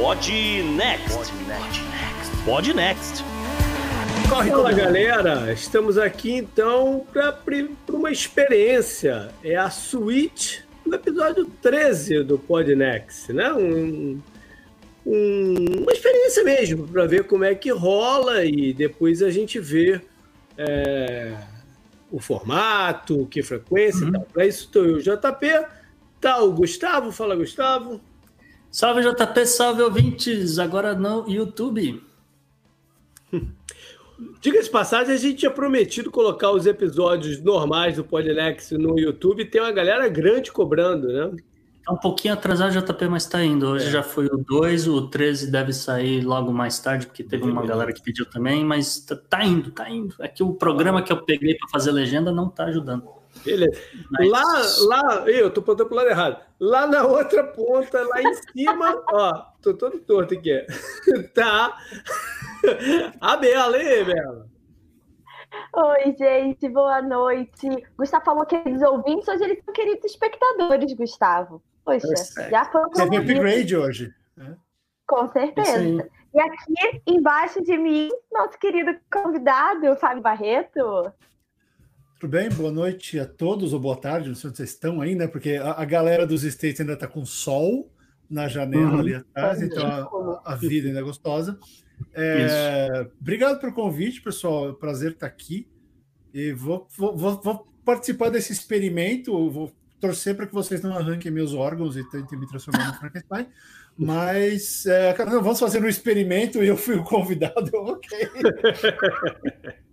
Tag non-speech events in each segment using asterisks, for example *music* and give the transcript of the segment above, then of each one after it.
Pod Next. Pod Next. Corre Fala galera, estamos aqui então para uma experiência. É a suíte do episódio 13 do Podnext, né? Um, um, uma experiência mesmo, para ver como é que rola e depois a gente vê é, o formato, que frequência uhum. e tal. Para isso estou eu, JP, tá o Gustavo, fala Gustavo. Salve JP, salve ouvintes, agora no YouTube. *laughs* Diga-se passagem, a gente tinha prometido colocar os episódios normais do Podlex no YouTube tem uma galera grande cobrando, né? Tá um pouquinho atrasado JP, mas tá indo. Hoje é. já foi o 2, o 13 deve sair logo mais tarde, porque teve uma galera que pediu também, mas tá, tá indo, tá indo. É que o programa que eu peguei para fazer legenda não tá ajudando. Beleza. Mas... Lá, lá, eu tô apontando pro lado errado. Lá na outra ponta, lá em cima, *laughs* ó, tô todo torto aqui. *laughs* tá. *laughs* A Bela, hein, Bela? Oi, gente, boa noite. Gustavo falou queridos ouvintes, hoje eles são queridos espectadores, Gustavo. Poxa, é já foi um Teve upgrade hoje. Né? Com certeza. E aqui embaixo de mim, nosso querido convidado, Fábio Barreto. Tudo bem? Boa noite a todos, ou boa tarde, não sei onde vocês estão aí, né? Porque a, a galera dos States ainda está com sol na janela uhum. ali atrás, então a, a, vida ainda é gostosa. É, obrigado pelo convite, pessoal. É um prazer estar aqui. E vou, vou, vou, vou participar desse experimento. Vou torcer para que vocês não arranquem meus órgãos e tentem me transformar no Frankenstein. Mas é, vamos fazer um experimento e eu fui o convidado, *laughs* ok. *laughs*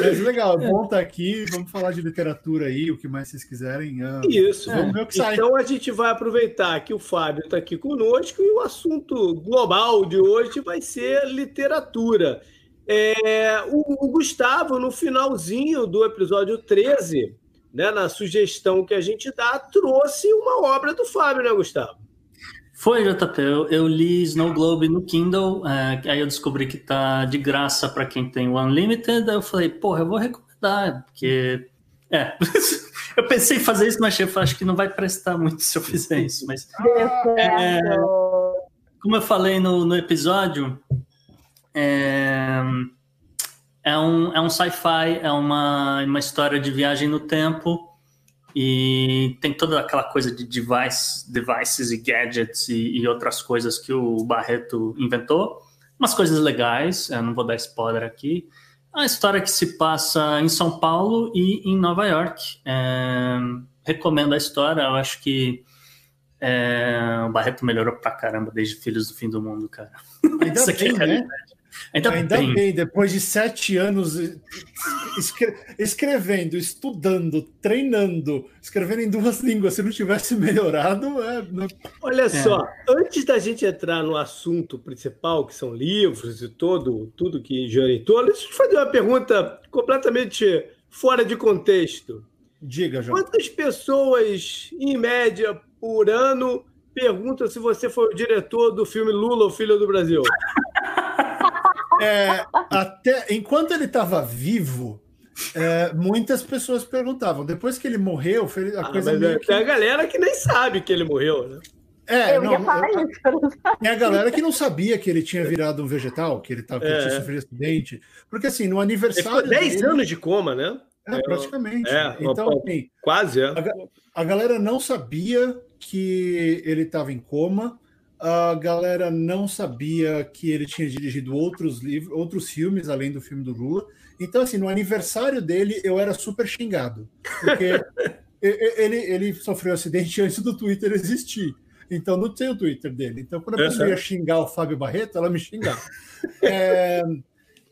Mas legal, é bom estar aqui. Vamos falar de literatura aí, o que mais vocês quiserem. Ah, Isso, vamos ver o que sai. Então a gente vai aproveitar que o Fábio está aqui conosco e o assunto global de hoje vai ser literatura. É, o, o, Gustavo, no finalzinho do episódio 13, né, na sugestão que a gente dá, trouxe uma obra do Fábio, né, Gustavo? Foi, JP. Eu, eu li Snow Globe no Kindle, é, aí eu descobri que tá de graça para quem tem o Unlimited. Aí eu falei, porra, eu vou recomendar, porque. É. *laughs* eu pensei em fazer isso, mas eu acho que não vai prestar muito se eu fizer isso. Mas. É, como eu falei no, no episódio, é, é um, é um sci-fi, é uma, uma história de viagem no tempo e tem toda aquela coisa de device, devices e gadgets e, e, outras coisas que o Barreto inventou. Umas coisas legais, eu não vou dar spoiler aqui. A história que se passa em São Paulo e em Nova York. É, recomendo a história, eu acho que é, o Barreto melhorou pra caramba desde Filhos do Fim do Mundo, cara. Ainda *laughs* Isso bem, é né? Ainda, Ainda bem. bem. depois de sete anos escre escrevendo, estudando, treinando, escrevendo em duas *laughs* línguas, se não tivesse melhorado. É... Olha é. só, antes da gente entrar no assunto principal, que são livros e todo, tudo que Joritou, deixa eu fazer uma pergunta completamente fora de contexto. Diga, João. Quantas pessoas, em média, por ano, perguntam se você foi o diretor do filme Lula, o Filho do Brasil? *laughs* É, *laughs* até enquanto ele estava vivo, é, muitas pessoas perguntavam. Depois que ele morreu, a ah, coisa meio é, que... Tem a galera que nem sabe que ele morreu, né? É, eu não, ia falar eu, isso. Tem a galera que não sabia que ele tinha virado um vegetal, que ele, tava, que é. tinha sofrido acidente. Porque assim, no aniversário. Ele 10 dele, anos de coma, né? É, praticamente. É, então, assim, quase, é. A, a galera não sabia que ele estava em coma a galera não sabia que ele tinha dirigido outros livros, outros filmes além do filme do Lula. Então, assim, no aniversário dele, eu era super xingado, porque *laughs* ele, ele sofreu um acidente antes do Twitter existir. Então, não tem o Twitter dele. Então, quando a pessoa ia xingar o Fábio Barreto, ela me xingava. *laughs* É,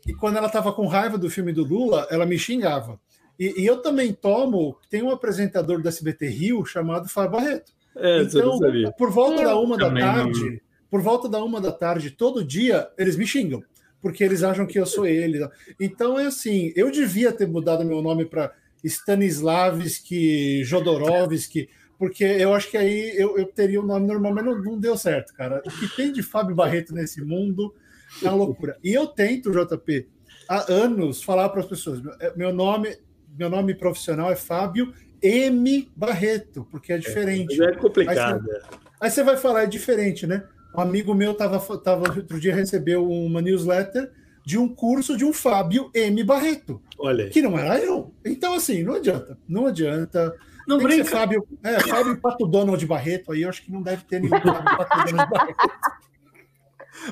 e quando ela estava com raiva do filme do Lula, ela me xingava. E, e, eu também tomo, tem um apresentador da SBT Rio chamado Fábio Barreto. É, então, por volta da uma da tarde, não... por volta da uma da tarde, todo dia, eles me xingam, porque eles acham que eu sou ele. Então é assim, eu devia ter mudado meu nome para Stanislavski, Jodorowsky, porque eu acho que aí eu, eu teria o um nome normal, mas não, não, deu certo, cara. O que tem de Fábio Barreto nesse mundo é uma loucura. E eu tento, JP, há anos falar para as pessoas: meu nome, meu nome profissional é Fábio M Barreto, porque é diferente. É, é complicado. Aí você, aí você, vai falar, é diferente, né? Um amigo meu tava, tava outro dia recebeu uma newsletter de um curso de um Fábio M. Barreto. Olha aí. Que não era eu. Então, assim, não adianta. Não adianta. Não Tem que brinca. ser Fábio, é, Fábio Pato Donald Barreto, aí eu acho que não deve ter nenhum Fábio Pato Donald Barreto. *laughs*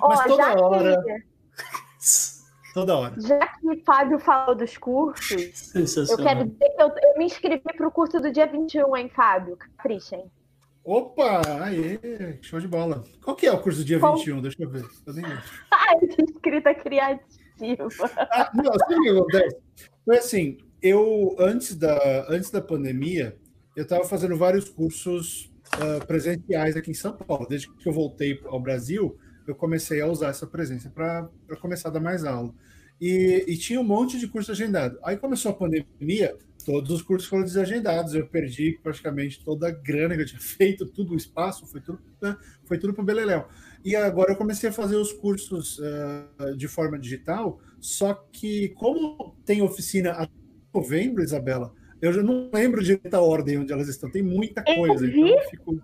Mas Ó, toda hora. Que, Toda hora. já que Fábio falou dos cursos, eu quero dizer que eu, eu me inscrevi para o curso do dia 21, hein, Fábio? Caprichem. Opa, aí, show de bola. Qual que é o curso do dia Qual? 21? Deixa eu ver. *laughs* Ai, que escrita criativa. Ah, não, sabe o que acontece? Foi assim, eu, antes da, antes da pandemia, eu estava fazendo vários cursos ah, presenciais aqui em São Paulo. Desde que eu voltei ao Brasil, eu comecei a usar essa presença para começar a dar mais aula. E, e tinha um monte de curso agendado. Aí começou a pandemia, todos os cursos foram desagendados. Eu perdi praticamente toda a grana que eu tinha *laughs* feito, tudo o espaço, foi tudo, né, foi tudo para o Beleléu. E agora eu comecei a fazer os cursos ah, de forma digital, só que como tem oficina até novembro, Isabela, eu já não lembro direito a ordem onde elas estão. Tem muita Eu coisa, então eu fico...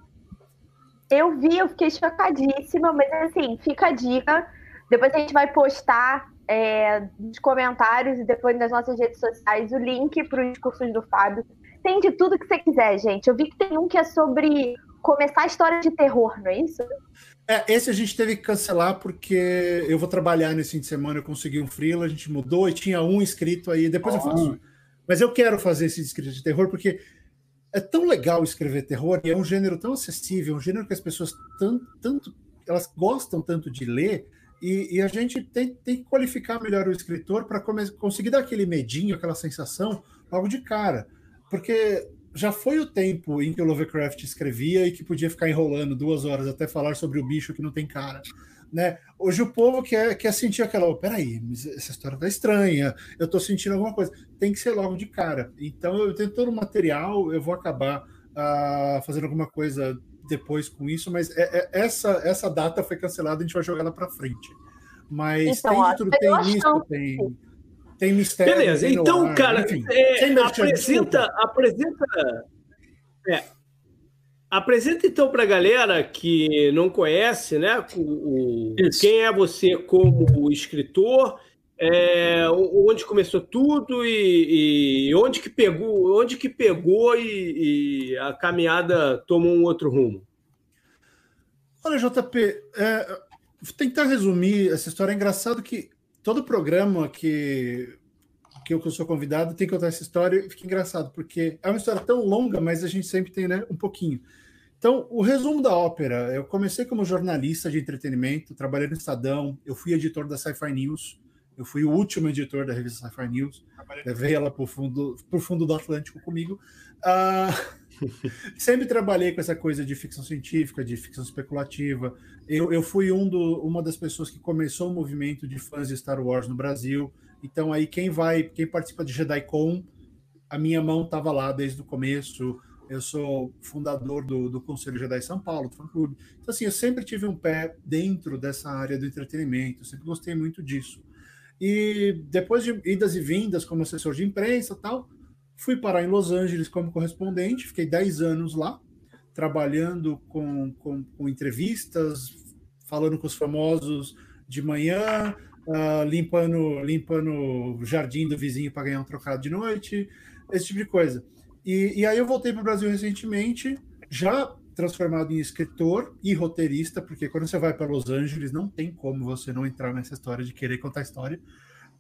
Eu vi, eu fiquei chocadíssima, mas assim, fica a dica. Depois a gente vai postar é, nos comentários e depois nas nossas redes sociais o link para os cursos do Fábio. Tem de tudo que você quiser, gente. Eu vi que tem um que é sobre começar a história de terror, não é isso? É, esse a gente teve que cancelar porque eu vou trabalhar nesse fim de semana, eu consegui um freela, a gente mudou e tinha um inscrito aí, depois eu faço. Mas eu quero fazer esse inscrito de terror porque é tão legal escrever terror e é um gênero tão acessível, um gênero que as pessoas tanto, tanto elas gostam tanto de ler e, e a gente tem, tem que qualificar melhor o escritor para conseguir dar aquele medinho, aquela sensação logo de cara. Porque já foi o tempo em que o Lovecraft escrevia e que podia ficar enrolando duas horas até falar sobre o bicho que não tem cara. Né? Hoje o povo quer, quer sentir aquela, oh, peraí, mas essa história tá estranha, eu tô sentindo alguma coisa. Tem que ser logo de cara. Então eu tenho todo o material, eu vou acabar ah, fazendo alguma coisa depois com isso, mas é, é- essa, essa data foi cancelada, a gente vai jogar ela para frente. Mas Então, tem ó, de tudo, tem acho isso, que- tem, tem mistério. Beleza, tem então, noir, cara, enfim. é, apresenta, apresenta, é, apresenta então para a galera que não conhece, né, o, o- quem é você como escritor, é, onde começou tudo e, e onde que pegou, onde que pegou e, e a caminhada tomou um outro rumo. Olha, JP, é, tentar resumir essa história é engraçado que todo programa que, que eu que eu sou convidado tem que contar essa história e fica engraçado, porque é uma história tão longa, mas a gente sempre tem né, um pouquinho. Então, o resumo da ópera, eu comecei como jornalista de entretenimento, trabalhei no Estadão, eu fui editor da Sci-Fi News, eu fui o último editor da revista Sci-Fi News, levei ela para o fundo, pro fundo do Atlântico comigo. Ah, *laughs* sempre trabalhei com essa coisa de ficção científica, de ficção especulativa. Eu, eu fui um do, uma das pessoas que começou o movimento de fãs de Star Wars no Brasil. Então aí quem vai, quem participa de JediCon, a minha mão estava lá desde o começo. Eu sou fundador do, do Conselho Jedi São Paulo, do fã clube. Então assim, eu sempre tive um pé dentro dessa área do entretenimento. Sempre gostei muito disso. E depois de idas e vindas como assessor de imprensa, tal, Fui parar em Los Angeles como correspondente, fiquei 10 anos lá, trabalhando com, com, com entrevistas, falando com os famosos de manhã, uh, limpando, limpando o jardim do vizinho para ganhar um trocado de noite, esse tipo de coisa. E, e aí eu voltei para o Brasil recentemente, já transformado em escritor e roteirista, porque quando você vai para Los Angeles, não tem como você não entrar nessa história de querer contar história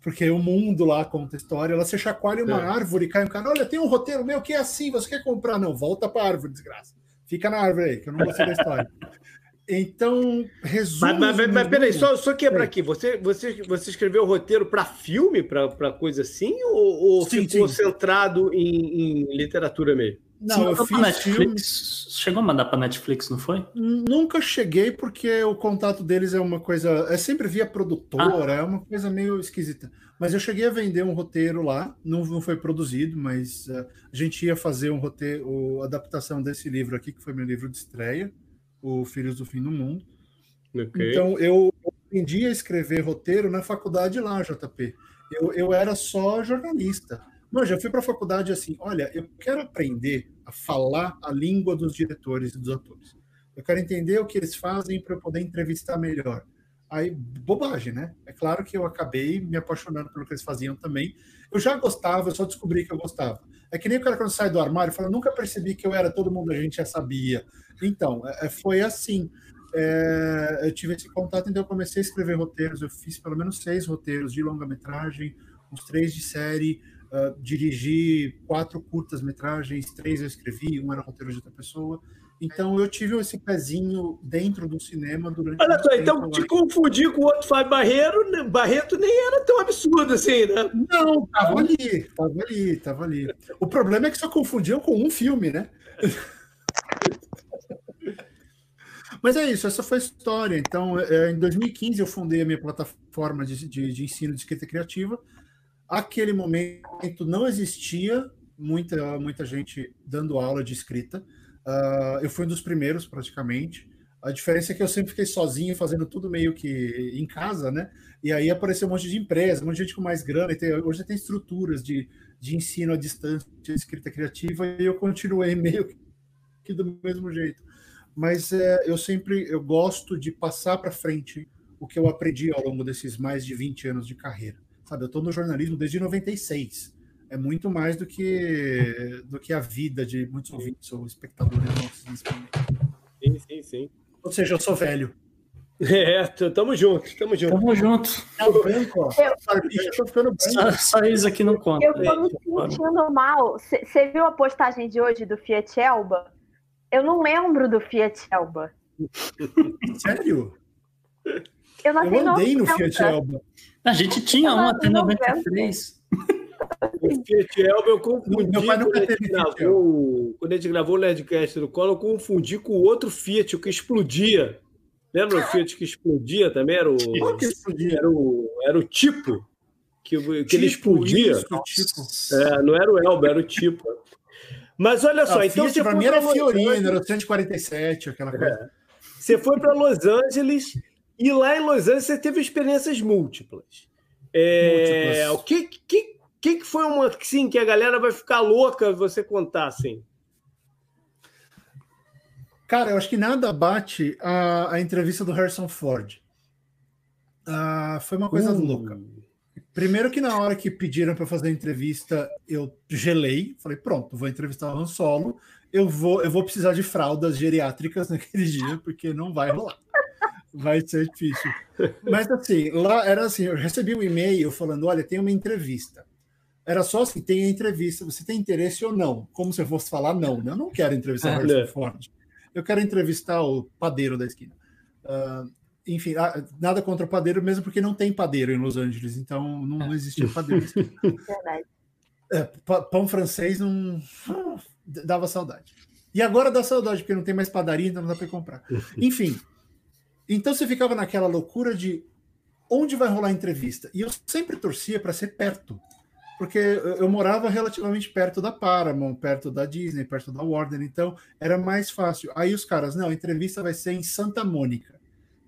porque o mundo lá conta história. Ela se chacoalha uma É. árvore, cai um cara, olha, tem um roteiro meu que é assim, você quer comprar? Não, volta para a árvore, desgraça. Fica na árvore aí, que eu não gostei da história. *laughs* Então, resumo. Mas, mas, mas, peraí, só, só quebra Sim. aqui. Você, você, você escreveu roteiro para filme, para coisa assim, ou, ou Sim, ficou sim. centrado em, em literatura mesmo? Não, Você eu fiz filme. Netflix. Chegou a mandar pra Netflix, não foi? Nunca cheguei porque o contato deles é uma coisa. É sempre via produtora, é uma coisa meio esquisita. Mas eu cheguei a vender um roteiro lá, não, não foi produzido, mas eh, a gente ia fazer um roteiro, a adaptação desse livro aqui, que foi meu livro de estreia, O Filhos do Fim do Mundo. Ok. Então eu aprendi a escrever roteiro na faculdade lá, JP. Eu, eu era só jornalista. Não, já fui para a faculdade assim, olha, eu quero aprender a falar a língua dos diretores e dos atores. Eu quero entender o que eles fazem para eu poder entrevistar melhor. Aí, bobagem, né? É claro que eu acabei me apaixonando pelo que eles faziam também. Eu já gostava, eu só descobri que eu gostava. É que nem o cara quando sai do armário fala, nunca percebi que eu era todo mundo, a gente já sabia. Então, é, é, foi assim. É, eu tive esse contato, então eu comecei a escrever roteiros. Eu fiz pelo menos seis roteiros de longa-metragem, uns três de série, uh, dirigi quatro curtas-metragens, três eu escrevi, um era roteiro de outra pessoa. Então eu tive esse pezinho dentro do cinema durante. Olha só, então te confundir com o outro Fábio Barreiro, né, Barreto nem era tão absurdo assim, né? Não, tava ali, tava ali, tava ali. O problema é que só confundiam com um filme, né? *laughs* Mas é isso, essa foi a história. Então, é, em 2015 eu fundei a minha plataforma de, de, de ensino de escrita criativa. Aquele momento não existia muita, muita gente dando aula de escrita. Uh, eu fui um dos primeiros, praticamente. A diferença é que eu sempre fiquei sozinho, fazendo tudo meio que em casa, né? E aí apareceu um monte de empresa, um monte de gente com mais grana. Tem, hoje tem estruturas de, de ensino à distância, de escrita criativa, e eu continuei *laughs* meio que do mesmo jeito. Mas é, eu sempre eu gosto de passar para frente o que eu aprendi ao longo desses mais de 20 anos de carreira. Sabe, eu estou no jornalismo desde 96 é muito mais do que, do que a vida de muitos ouvintes ou espectadores nossos nesse momento. Sim, sim, sim. Ou seja, eu sou velho. *laughs* É, tamo junto, tamo junto. Tamo junto. É o branco, ó. Eu, tô ficando branco. Só, só isso aqui não conta. Eu tô me sentindo mal. Você viu a postagem de hoje do Fiat Elba? Eu não lembro do Fiat Elba. Sério? Eu, não eu andei no Fiat Elba. A gente tinha um até 93. O Fiat Elba eu confundi. Meu pai nunca teve gravou, Quando a gente gravou o Nerdcast do Colo, eu confundi com o outro Fiat, o que explodia. Lembra o Fiat que explodia também? Era o, que explodia? Era o, era o tipo que, que tipo, ele explodia. Isso, tipo. É, não era o Elba, era o tipo. Mas olha só, então Fiat, você mim era Fiorino, era 147, aquela coisa. É. Você foi para Los Angeles e lá em Los Angeles você teve experiências múltiplas. É, múltiplas. O que, que, que, que foi uma sim, que a galera vai ficar louca você contar assim? Cara, eu acho que nada bate a, a entrevista do Harrison Ford. Ah, foi uma coisa uh. louca. Primeiro que na hora que pediram para fazer a entrevista, eu gelei, falei, pronto, vou entrevistar o Han Solo, eu vou, eu vou precisar de fraldas geriátricas *laughs* naquele dia, porque não vai rolar. Vai ser difícil. Mas assim, lá era assim, eu recebi um e-mail falando, olha, tem uma entrevista. Era só assim, tem a entrevista, você tem interesse ou não? Como se eu fosse falar não, né? Eu não quero entrevistar o Harrison Ford. Eu quero entrevistar o padeiro da esquina. Uh, enfim, ah, nada contra o padeiro, mesmo porque não tem padeiro em Los Angeles, então não, não existia padeiro. *laughs* É, pão francês não dava saudade. E agora dá saudade, porque não tem mais padaria, então não dá para comprar. *laughs* Enfim, então você ficava naquela loucura de onde vai rolar a entrevista. E eu sempre torcia para ser perto porque eu morava relativamente perto da Paramount, perto da Disney, perto da Warner, então era mais fácil. Aí os caras, não, a entrevista vai ser em Santa Mônica,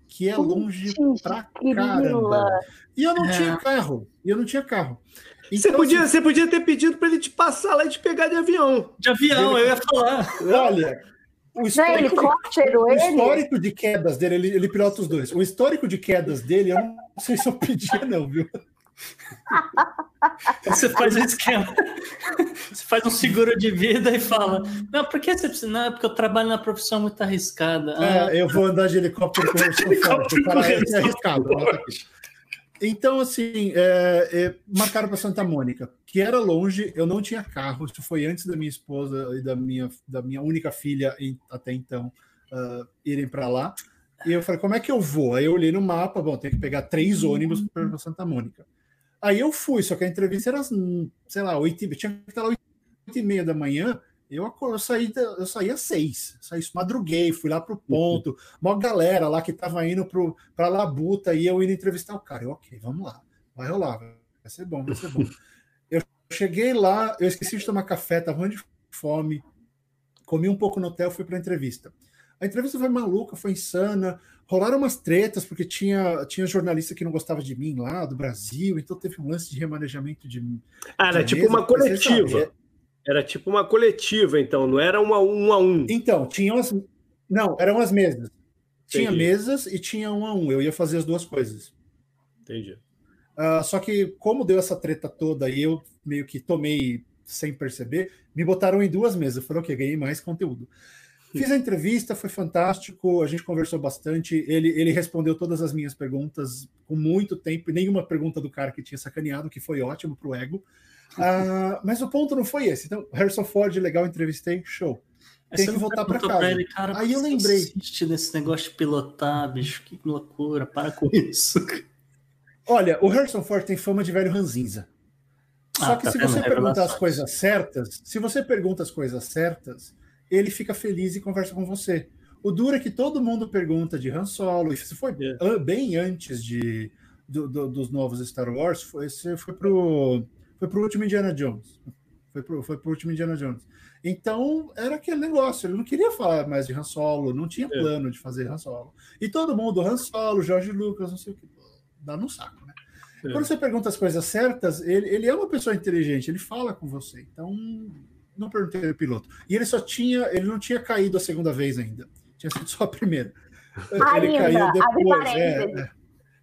que é longe pra caramba. E eu não é. tinha carro, e eu não tinha carro. Então, você, podia, assim, você podia ter pedido para ele te passar lá e te pegar de avião. De avião, ele... eu ia falar. Olha, o histórico, de, o histórico de quedas dele, ele, ele pilota os dois. O histórico de quedas dele, eu não sei se eu pedia, não, viu? *laughs* Você faz um esquema. *laughs* Você faz um seguro de vida e fala: Não, por que você precisa? Não, é porque eu trabalho na profissão muito arriscada. É, ah, eu vou andar de helicóptero com o *laughs* é arriscado. Então, assim, é, é, marcaram para Santa Mônica, que era longe, eu não tinha carro, isso foi antes da minha esposa e da minha, da minha única filha em, até então uh, irem para lá. E eu falei, como é que eu vou? Aí eu olhei no mapa, bom, tem que pegar três ônibus para Santa Mônica. Aí eu fui, só que a entrevista era, sei lá, oito e tinha que estar lá oito e meia da manhã. Eu, eu, saí, eu saí às seis, saí, madruguei, fui lá pro ponto, uma galera lá que tava indo pro, pra Labuta e eu indo entrevistar o cara. Eu, ok, vamos lá, vai rolar, vai ser bom, vai ser bom. *laughs* eu cheguei lá, eu esqueci de tomar café, tava de fome, comi um pouco no hotel, fui pra entrevista. A entrevista foi maluca, foi insana. Rolaram umas tretas, porque tinha, tinha jornalista que não gostava de mim lá, do Brasil, então teve um lance de remanejamento de. Ah, era tipo uma coletiva. Era tipo uma coletiva, então, não era uma um a um. Então, tinha umas. Não, eram as mesas. Tinha Entendi. mesas e tinha um a um. Eu ia fazer as duas coisas. Entendi. Ah, só que, como deu essa treta toda e eu meio que tomei sem perceber, me botaram em duas mesas. Eu falei, ok, ganhei mais conteúdo. Fiz a entrevista, foi fantástico, a gente conversou bastante. Ele, ele respondeu todas as minhas perguntas com muito tempo, e nenhuma pergunta do cara que tinha sacaneado, que foi ótimo pro ego. Ah, mas o ponto não foi esse. Então, Harrison Ford, legal, entrevistei, show. Tem que voltar perguntou casa. ele, cara, Aí eu lembrei. Insiste nesse negócio de pilotar, bicho, que loucura, para com isso. Olha, o Harrison Ford tem fama de velho ranzinza. Só Ah, que tá se você perguntar as coisas certas, se você pergunta as coisas certas, ele fica feliz e conversa com você. O duro é que todo mundo pergunta de Han Solo, se foi É. bem antes de, do- do- dos novos Star Wars, foi, foi pro, foi pro último Indiana Jones. Foi pro, foi pro último Indiana Jones. Então, era aquele negócio, ele não queria falar mais de Han Solo, não tinha É. plano de fazer Han Solo. E todo mundo, Han Solo, Jorge Lucas, não sei o que, dá no saco, né? É. Quando você pergunta as coisas certas, ele, ele é uma pessoa inteligente, ele fala com você. Então, não perguntei ao piloto. E ele só tinha, ele não tinha caído a segunda vez ainda. Tinha sido só a primeira. ele Ainda, caiu abre depois. É, é.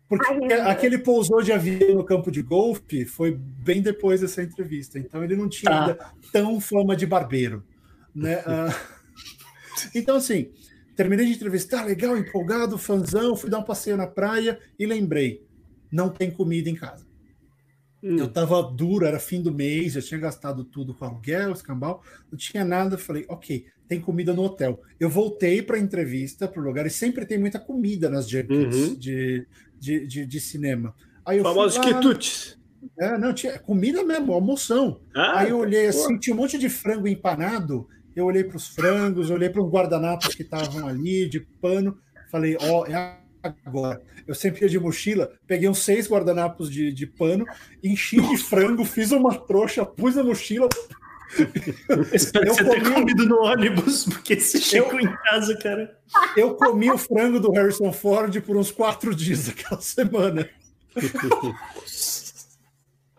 Porque Ainda. aquele pousou de avião no campo de golfe foi bem depois dessa entrevista. Então ele não tinha Ah. ainda tão fama de barbeiro. Né? *laughs* Ah, então, assim, terminei de entrevistar, legal, empolgado, fanzão, fui dar um passeio na praia e lembrei: não tem comida em casa. Hum. Eu tava duro, era fim do mês, eu tinha gastado tudo com aluguel, escambau, não tinha nada. Falei, ok, tem comida no hotel. Eu voltei para a entrevista, para o lugar, e sempre tem muita comida nas Uhum. de, de, de, de cinema. Aí eu Famosos lá, quitutes. é, não, tinha comida mesmo, almoção. Ah, Aí eu olhei assim, tinha um monte de frango empanado. Eu olhei para os frangos, olhei para os guardanapos que estavam ali, de pano. Falei, ó, é agora. Eu sempre ia de mochila, peguei uns seis guardanapos de, de pano, enchi de frango, fiz uma trouxa, pus na mochila. Espero Eu você ter comi- comido no ônibus, porque você chegou em casa, cara. Eu comi o frango do Harrison Ford por uns quatro dias daquela semana.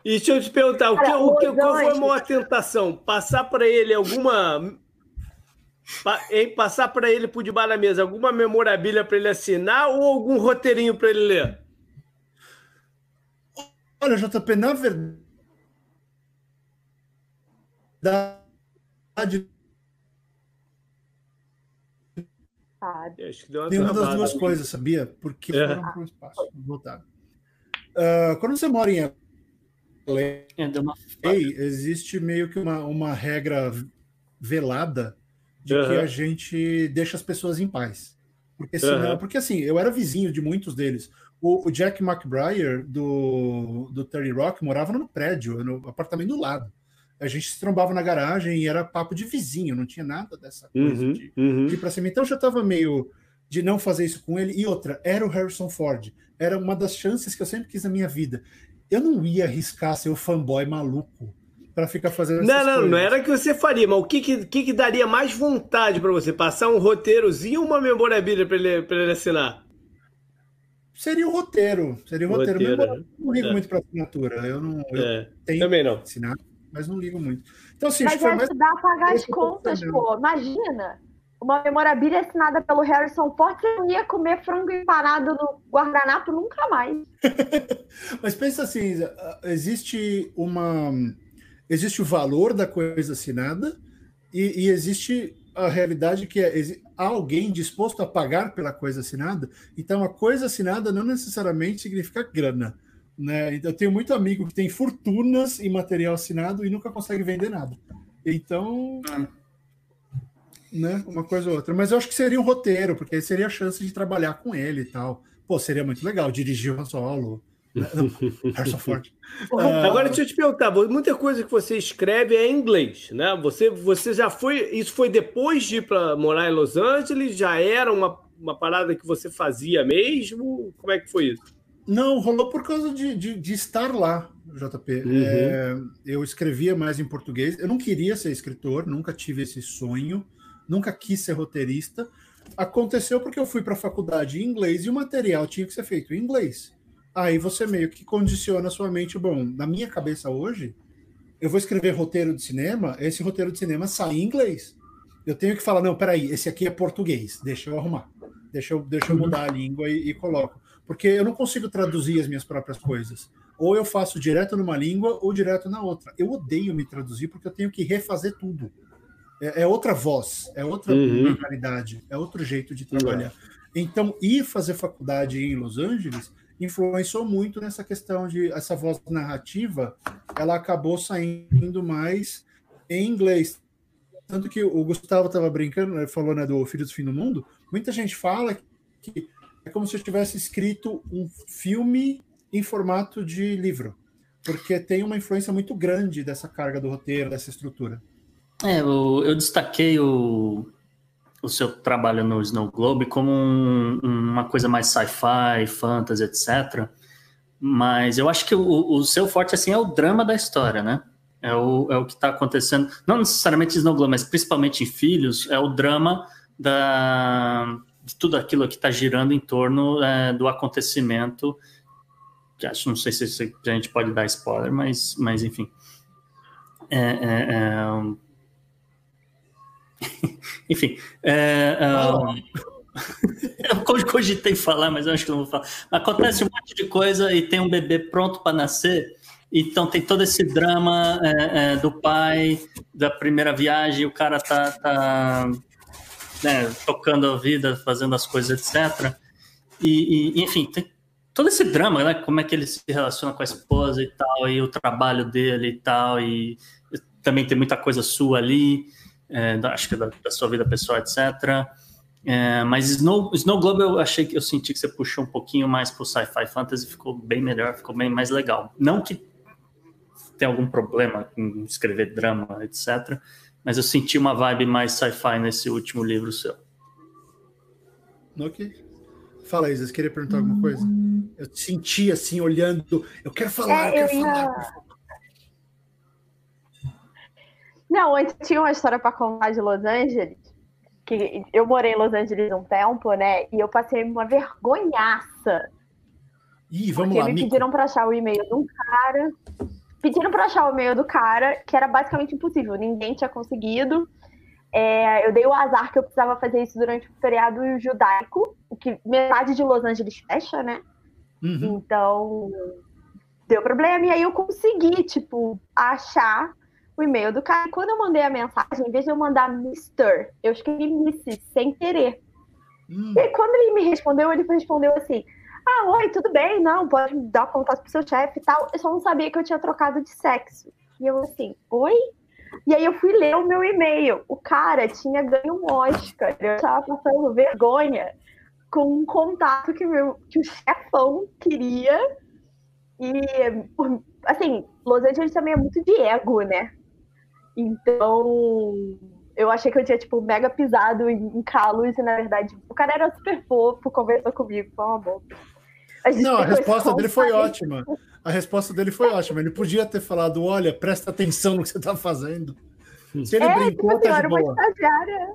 E deixa eu te perguntar, o que, o que, qual foi a maior tentação? Passar para ele alguma. Pa- em passar para ele por debaixo da mesa alguma memorabilia para ele assinar ou algum roteirinho para ele ler? Olha, JP, na verdade, Sabe? Acho que deu uma Tem uma das duas coisas, sabia? Porque É. foram para o espaço. Voltaram. Ah, quando você mora em LA, É, existe meio que uma, uma regra velada de que Aham. a gente deixa as pessoas em paz. Porque, senão, Aham. porque assim, eu era vizinho de muitos deles. O, o Jack McBrayer, do, do Terry Rock, morava no prédio, no apartamento do lado. A gente se trombava na garagem e era papo de vizinho, não tinha nada dessa coisa Uhum, de, uhum. de ir pra cima. Então eu já estava meio de não fazer isso com ele. E outra, era o Harrison Ford. Era uma das chances que eu sempre quis na minha vida. Eu não ia arriscar ser o fanboy maluco para ficar fazendo Não, essas não, coisas. não era o que você faria, mas o que, que, que, que daria mais vontade para você? Passar um roteirozinho ou uma memorabilia para ele, pra ele assinar? Seria o roteiro. Seria o roteiro. Roteiro, né? eu não ligo É. muito para assinatura. Eu não eu É, tenho também não. que assinar, mas não ligo muito. Então, assim, Mas mais. ajudar a pagar as contas, pô. Imagina. Uma memorabilia assinada pelo Harrison Ford, você não ia comer frango empanado no guardanapo nunca mais. *laughs* Mas pensa assim, existe uma existe o valor da coisa assinada e, e existe a realidade que é há alguém disposto a pagar pela coisa assinada. Então a coisa assinada não necessariamente significa grana, né? Então, Eu tenho muito amigo que tem fortunas em material assinado e nunca consegue vender nada. Então, né, uma coisa ou outra. Mas eu acho que seria um roteiro, porque aí seria a chance de trabalhar com ele e tal. Pô, seria muito legal dirigir o Han Solo. Não, Harrison Ford. Ah, *laughs* Agora deixa eu te perguntar, muita coisa que você escreve é em inglês, né? Você, você já foi. Isso foi depois de ir para morar em Los Angeles? Já era uma, uma parada que você fazia mesmo? Como é que foi isso? Não, rolou por causa de, de, de estar lá, JP. Uhum. É, eu escrevia mais em português. Eu não queria ser escritor, nunca tive esse sonho, nunca quis ser roteirista. Aconteceu porque eu fui para a faculdade em inglês e o material tinha que ser feito em inglês. Aí você meio que condiciona a sua mente. Bom, na minha cabeça hoje, eu vou escrever roteiro de cinema, esse roteiro de cinema sai em inglês. eu tenho que falar, não, peraí, esse aqui é português, deixa eu arrumar, deixa eu, deixa eu mudar a língua e, e coloco. Porque eu não consigo traduzir as minhas próprias coisas. Ou eu faço direto numa língua ou direto na outra. Eu odeio me traduzir porque eu tenho que refazer tudo. É, é outra voz, é outra Uhum. mentalidade, é outro jeito de trabalhar. Então, ir fazer faculdade em Los Angeles influenciou muito nessa questão de essa voz narrativa, ela acabou saindo mais em inglês. Tanto que o Gustavo estava brincando, né, falou né, do Filho do Fim do Mundo, muita gente fala que é como se eu tivesse escrito um filme em formato de livro, porque tem uma influência muito grande dessa carga do roteiro, dessa estrutura. É, eu, eu destaquei o, o seu trabalho no Snow Globe como um- uma coisa mais sci-fi, fantasy, etc. Mas eu acho que o, o seu forte assim é o drama da história, né? É o, é o que está acontecendo, não necessariamente Snow Globe, mas principalmente em Filhos, é o drama da, de tudo aquilo que está girando em torno é, do acontecimento. Que acho, não sei se, se a gente pode dar spoiler, mas, mas enfim. É, é, é, *laughs* enfim, é, é, um- *laughs* eu co- cogitei falar, mas eu acho que não vou falar. Acontece um monte de coisa e tem um bebê pronto para nascer, então tem todo esse drama é, é, do pai, da primeira viagem, o cara tá, tá né, tocando a vida, fazendo as coisas, etc. E, e, enfim, tem todo esse drama, né? Como é que ele se relaciona com a esposa e tal, e o trabalho dele e tal, e também tem muita coisa sua ali, é, da- acho que da, da sua vida pessoal, etc. É, mas Snow, Snow Globe eu achei que eu senti que você puxou um pouquinho mais pro sci-fi fantasy, ficou bem melhor, ficou bem mais legal. Não que tenha algum problema em escrever drama, etc. Mas eu senti uma vibe mais sci-fi nesse último livro seu. Ok. Fala, Isa, você queria perguntar alguma coisa? Eu te senti assim, olhando. Eu quero falar, eu É, eu quero ia- falar. Não, antes tinha uma história pra contar de Los Angeles. Que eu morei em Los Angeles um tempo, né? E eu passei uma vergonhaça. Ih, vamos porque lá, me pediram pra achar o e-mail de um cara. Pediram pra achar o e-mail do cara, que era basicamente impossível. Ninguém tinha conseguido. É, eu dei o azar que eu precisava fazer isso durante o feriado judaico, que metade de Los Angeles fecha, né? Uhum. Então, deu problema. E aí eu consegui, tipo, achar o e-mail do cara. E quando eu mandei a mensagem, em vez de eu mandar Mr., eu escrevi Mrs. sem querer. Hum, E aí, quando ele me respondeu, ele respondeu assim: Ah, oi, tudo bem? Não, pode dar contato pro seu chefe e tal. Eu só não sabia que eu tinha trocado de sexo. E eu assim, oi? E aí eu fui ler o meu e-mail. O cara tinha ganho um Oscar. Eu tava passando vergonha com um contato que, meu, que o chefão queria. E, assim, Los Angeles também é muito de ego, né? Então, eu achei que eu tinha, tipo, mega pisado em, em calos e, na verdade, o cara era super fofo, conversou comigo, foi uma boa. gente Não, a resposta dele foi ótima. A resposta dele foi ótima. Ele podia ter falado: olha, presta atenção no que você está fazendo. Se ele É, brincou, tipo assim, tá era de uma boa. estagiária,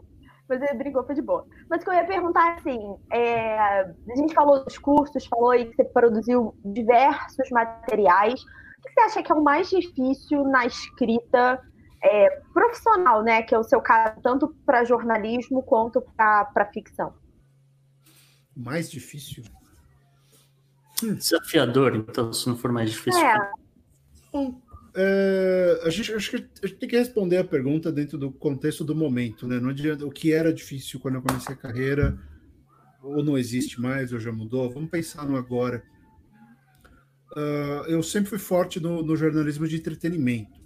mas ele brincou, foi de boa. Mas o que eu ia perguntar, assim, é, a gente falou dos cursos, falou aí que você produziu diversos materiais. O que você acha que é o mais difícil na escrita é, profissional, né? Que é o seu caso, tanto para jornalismo quanto para ficção? Mais difícil. Desafiador, então, se não for mais difícil. É, É, a, gente, acho que a gente tem que responder a pergunta dentro do contexto do momento, né? Não adianta, o que era difícil quando eu comecei a carreira, ou não existe mais, ou já mudou. Vamos pensar no agora. Ah, eu sempre fui forte no, no jornalismo de entretenimento.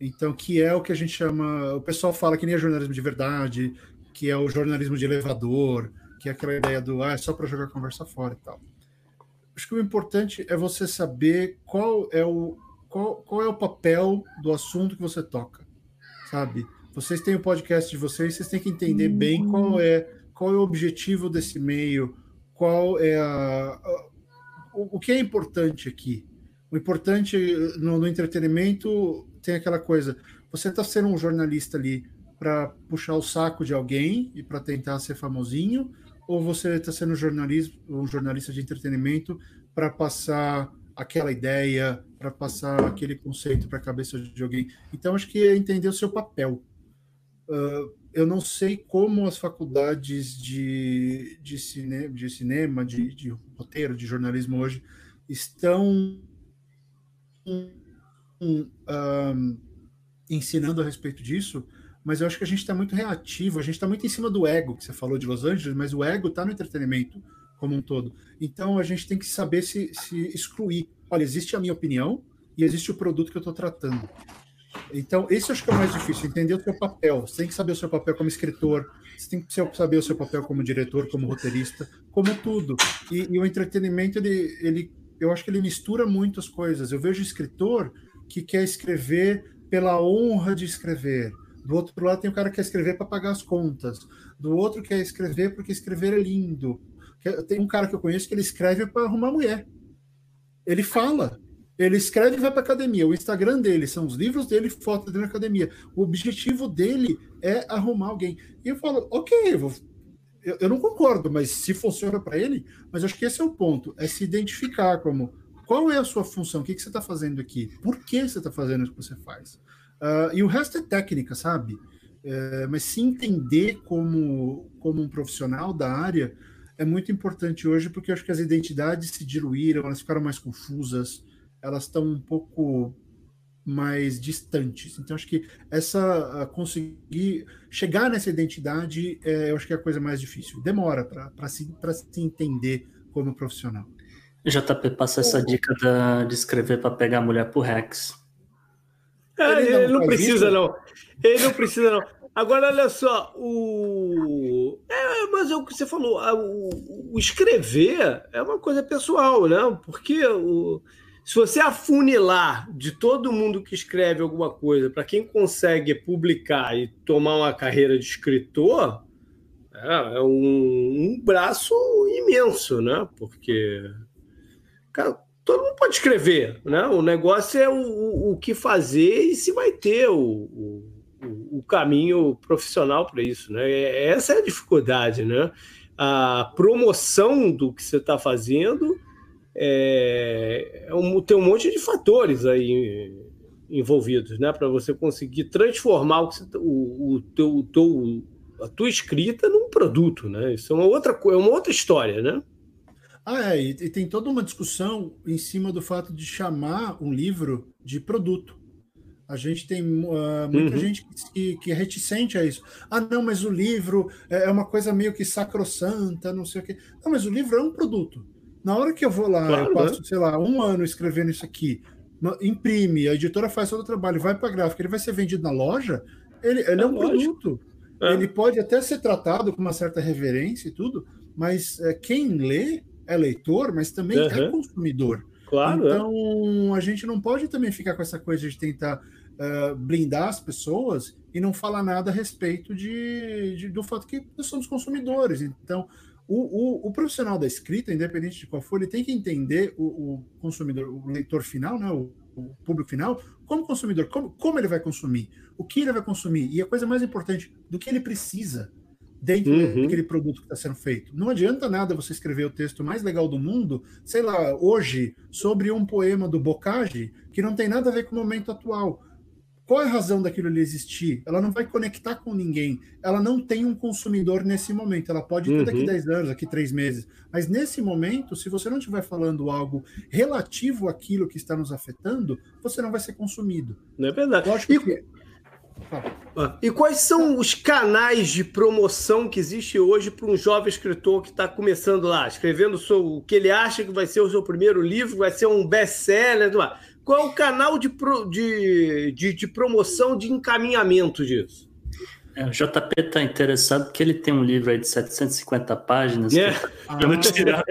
Então, que é o que a gente chama. O pessoal fala que nem é jornalismo de verdade, que é o jornalismo de elevador, que é aquela ideia do ah, é só para jogar a conversa fora e tal. Acho que o importante é você saber qual é o, qual, qual é o papel do assunto que você toca, sabe? Vocês têm o podcast de vocês, vocês têm que entender bem qual é qual é o objetivo desse meio, qual é a, a- o, o que é importante aqui. O importante no, no entretenimento tem aquela coisa, você está sendo um jornalista ali para puxar o saco de alguém e para tentar ser famosinho, ou você está sendo um jornalista, um jornalista de entretenimento para passar aquela ideia, para passar aquele conceito para a cabeça de alguém. Então, acho que é entender o seu papel. uh, eu não sei como as faculdades de, de, cine, de cinema, de, de roteiro, de jornalismo hoje estão um, ensinando a respeito disso, mas eu acho que a gente está muito reativo, a gente está muito em cima do ego, que você falou de Los Angeles, mas o ego está no entretenimento como um todo. Então a gente tem que saber se, se excluir. Olha, existe a minha opinião e existe o produto que eu estou tratando. Então, esse acho que é o mais difícil, entender o seu papel. Você tem que saber o seu papel como escritor, você tem que saber o seu papel como diretor, como roteirista, como tudo. E, e o entretenimento, ele, ele, eu acho que ele mistura muitas coisas. Eu vejo escritor que quer escrever pela honra de escrever. Do outro lado tem o cara que quer escrever para pagar as contas. Do outro quer escrever porque escrever é lindo. Tem um cara que eu conheço que ele escreve para arrumar mulher. Ele fala, ele escreve e vai para academia. O Instagram dele são os livros dele, fotos dele na academia. O objetivo dele é arrumar alguém. E eu falo, ok, eu, vou, eu, não concordo, mas se funciona para ele, mas acho que esse é o ponto, é se identificar como qual é a sua função, o que, que você está fazendo aqui, por que você está fazendo o que você faz. Uh, e o resto é técnica, sabe? É, mas se entender como, como um profissional da área é muito importante hoje, porque eu acho que as identidades se diluíram, elas ficaram mais confusas, elas estão um pouco mais distantes. Então, acho que essa conseguir chegar nessa identidade, é, eu acho que é a coisa mais difícil. Demora para se, se entender como profissional. JP passa essa dica da, de escrever para pegar a mulher por Rex. É, ele, ele não, não precisa, isso? não. Ele não precisa, não. Agora, olha só, o. É, mas é o que você falou, o, o escrever é uma coisa pessoal, né? Porque o... se você afunilar de todo mundo que escreve alguma coisa para quem consegue publicar e tomar uma carreira de escritor, é, é um, um braço imenso, né? Porque. Cara, todo mundo pode escrever, né? O negócio é o, o, o que fazer e se vai ter o, o, o caminho profissional para isso, né? É, essa é a dificuldade, né? A promoção do que você está fazendo é, é um, tem um monte de fatores aí envolvidos, né? Para você conseguir transformar o, tá, o, o, teu, o teu, a tua escrita num produto, né? Isso é uma outra, é uma outra história, né? Ah, é, e, e tem toda uma discussão em cima do fato de chamar um livro de produto. A gente tem uh, muita uhum. gente que, que, é reticente a isso. Ah, não, mas o livro é, é uma coisa meio que sacrossanta, não sei o quê. Não, mas o livro é um produto. Na hora que eu vou lá, claro, eu passo, né? sei lá, um ano escrevendo isso aqui, imprime, a editora faz todo o trabalho, vai para a gráfica, ele vai ser vendido na loja, ele, ele é, é um lógico. produto. É. Ele pode até ser tratado com uma certa reverência e tudo, mas é, quem lê é leitor, mas também uhum. é consumidor. Claro. É. Então, a gente não pode também ficar com essa coisa de tentar uh, blindar as pessoas e não falar nada a respeito de, de, do fato que nós somos consumidores. Então, o, o, o, profissional da escrita, independente de qual for, ele tem que entender o, o consumidor, o leitor final, né, o, o, público final, como consumidor, como, como ele vai consumir, o que ele vai consumir, e a coisa mais importante, do que ele precisa dentro uhum. daquele produto que está sendo feito. Não adianta nada você escrever o texto mais legal do mundo, sei lá, hoje, sobre um poema do Bocage, que não tem nada a ver com o momento atual. Qual é a razão daquilo ali existir? Ela não vai conectar com ninguém. Ela não tem um consumidor nesse momento. Ela pode ter uhum. daqui 10 anos, daqui 3 meses. Mas nesse momento, se você não estiver falando algo relativo àquilo que está nos afetando, você não vai ser consumido. Não é verdade. Lógico e... que e quais são os canais de promoção que existe hoje para um jovem escritor que está começando lá, escrevendo o que ele acha que vai ser o seu primeiro livro, vai ser um best-seller? Qual é o canal de, pro, de, de, de promoção, de encaminhamento disso? É, o JP está interessado porque ele tem um livro aí de 750 páginas é. que ah. tirar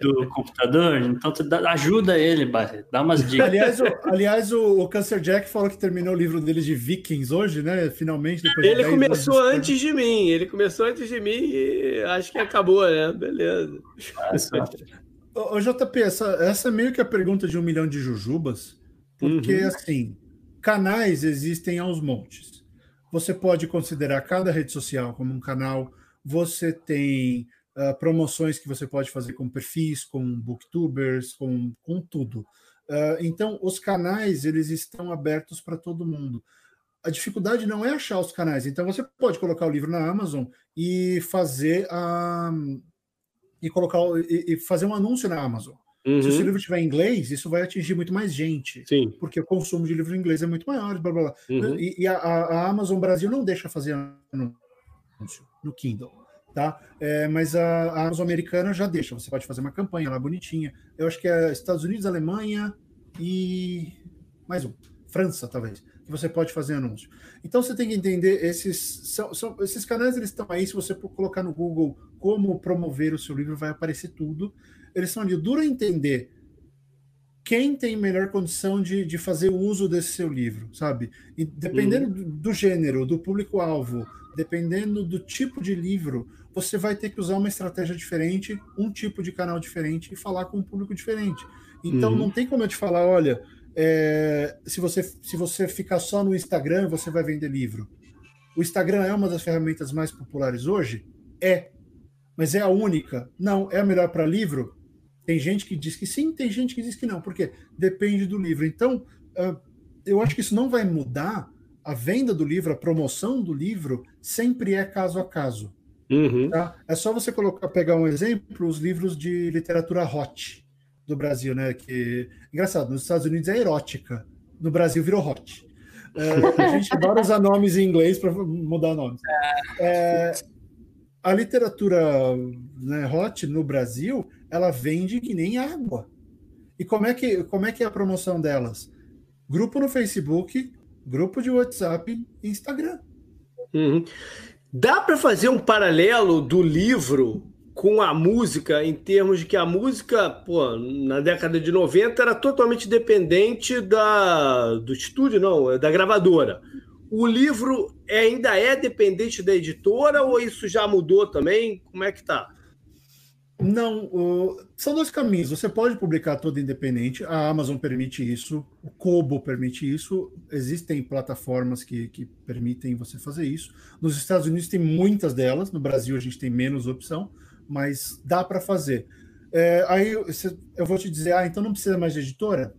do, do, computador, então dá, ajuda ele, Barre, dá umas dicas. Aliás, o, aliás o, o Cancer Jack falou que terminou o livro dele de Vikings hoje, né? Finalmente. ele de começou antes de mim, ele começou antes de mim e acho que acabou, né? Beleza. Ô, JP, essa, essa é meio que a pergunta de um milhão de jujubas, porque uhum. assim, canais existem aos montes você pode considerar cada rede social como um canal. Você tem uh, promoções que você pode fazer com perfis, com booktubers, com, com tudo. Uh, então, os canais eles estão abertos para todo mundo. a dificuldade não é achar os canais. Então você pode colocar o livro na Amazon e fazer a e colocar e, e fazer um anúncio na Amazon. Uhum. Se o seu livro estiver em inglês, isso vai atingir muito mais gente. Sim. Porque o consumo de livro em inglês é muito maior, blá blá blá. Uhum. E, e a, a, Amazon Brasil não deixa fazer anúncio no Kindle. Tá? É, mas a, a, Amazon americana já deixa. Você pode fazer uma campanha lá bonitinha. Eu acho que é Estados Unidos, Alemanha e mais um, França, talvez que você pode fazer anúncio. Então você tem que entender esses são, são, esses canais eles estão aí. Se você colocar no Google como promover o seu livro, vai aparecer tudo. Eles são ali duro entender quem tem melhor condição de, de fazer uso desse seu livro, sabe? E dependendo uhum. do, do gênero, do público-alvo, dependendo do tipo de livro, você vai ter que usar uma estratégia diferente, um tipo de canal diferente e falar com um público diferente. Então uhum. não tem como eu te falar, olha, é, se, você, se você ficar só no Instagram, você vai vender livro. O Instagram é uma das ferramentas mais populares hoje? É. Mas é a única? Não. É a melhor para livro? Tem gente que diz que sim, tem gente que diz que não. Porque depende do livro. Então, eu acho que isso não vai mudar. A venda do livro, a promoção do livro, sempre é caso a caso. Uhum. Tá? É só você colocar, pegar um exemplo, os livros de literatura hot do Brasil, né? Que engraçado, nos Estados Unidos é erótica, no Brasil virou hot. É, a *laughs* gente adora usar nomes em inglês para mudar nomes. É, a literatura né, hot no Brasil, ela vende que nem água. E como é que, como é, que é a promoção delas? Grupo no Facebook, grupo de WhatsApp e Instagram. Uhum. Dá para fazer um paralelo do livro com a música em termos de que a música, pô, na década de 90 era totalmente dependente da, do estúdio, não, da gravadora. O livro ainda é dependente da editora ou isso já mudou também? Como é que tá? Não, o... são dois caminhos. Você pode publicar todo independente, a Amazon permite isso, o Kobo permite isso, existem plataformas que, que permitem você fazer isso. Nos Estados Unidos tem muitas delas, no Brasil a gente tem menos opção mas dá para fazer. É, aí eu vou te dizer, ah, então não precisa mais de editora?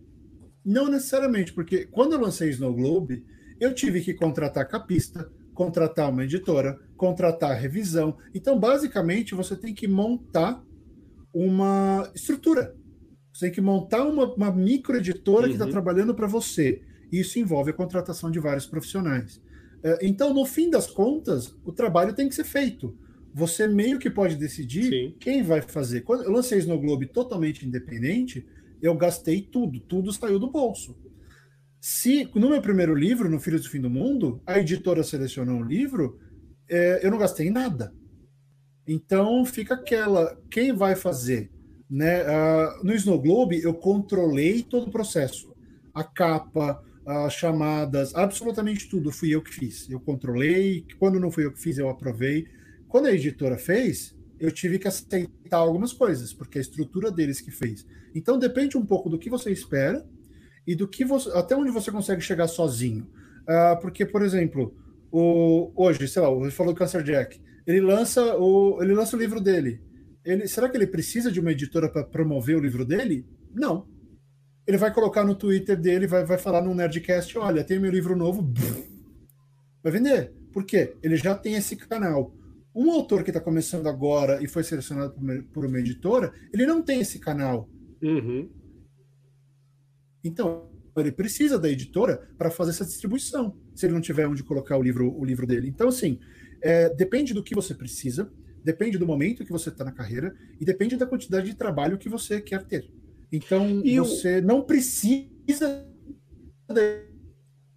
Não necessariamente, porque quando eu lancei Snow Globe, eu tive que contratar capista, contratar uma editora, contratar revisão. Então, basicamente, você tem que montar uma estrutura. Você tem que montar uma, uma microeditora tá uhum. que está trabalhando para você. Isso envolve a contratação de vários profissionais. É, então, no fim das contas, o trabalho tem que ser feito você meio que pode decidir Sim. quem vai fazer. Quando eu lancei Snow Globe totalmente independente, eu gastei tudo, tudo saiu do bolso. Se no meu primeiro livro, no Filhos do Fim do Mundo, a editora selecionou um livro, é, eu não gastei nada. Então fica aquela, quem vai fazer? Né? Uh, no Snow Globe, eu controlei todo o processo. A capa, as chamadas, absolutamente tudo fui eu que fiz. Eu controlei, quando não fui eu que fiz, eu aprovei. Quando a editora fez, eu tive que aceitar algumas coisas, porque a estrutura deles que fez. Então depende um pouco do que você espera e do que você, até onde você consegue chegar sozinho. Uh, porque, por exemplo, o, hoje, sei lá, ele falou do Cancer Jack, ele lança o, ele lança o livro dele. Ele, será que ele precisa de uma editora para promover o livro dele? Não. Ele vai colocar no Twitter dele, vai, vai falar no Nerdcast: olha, tem meu livro novo, vai vender. Por quê? Ele já tem esse canal. Um autor que está começando agora e foi selecionado por uma editora, ele não tem esse canal. Uhum. Então, ele precisa da editora para fazer essa distribuição, se ele não tiver onde colocar o livro, o livro dele. Então, assim, é, depende do que você precisa, depende do momento que você está na carreira e depende da quantidade de trabalho que você quer ter. Então, e você não precisa da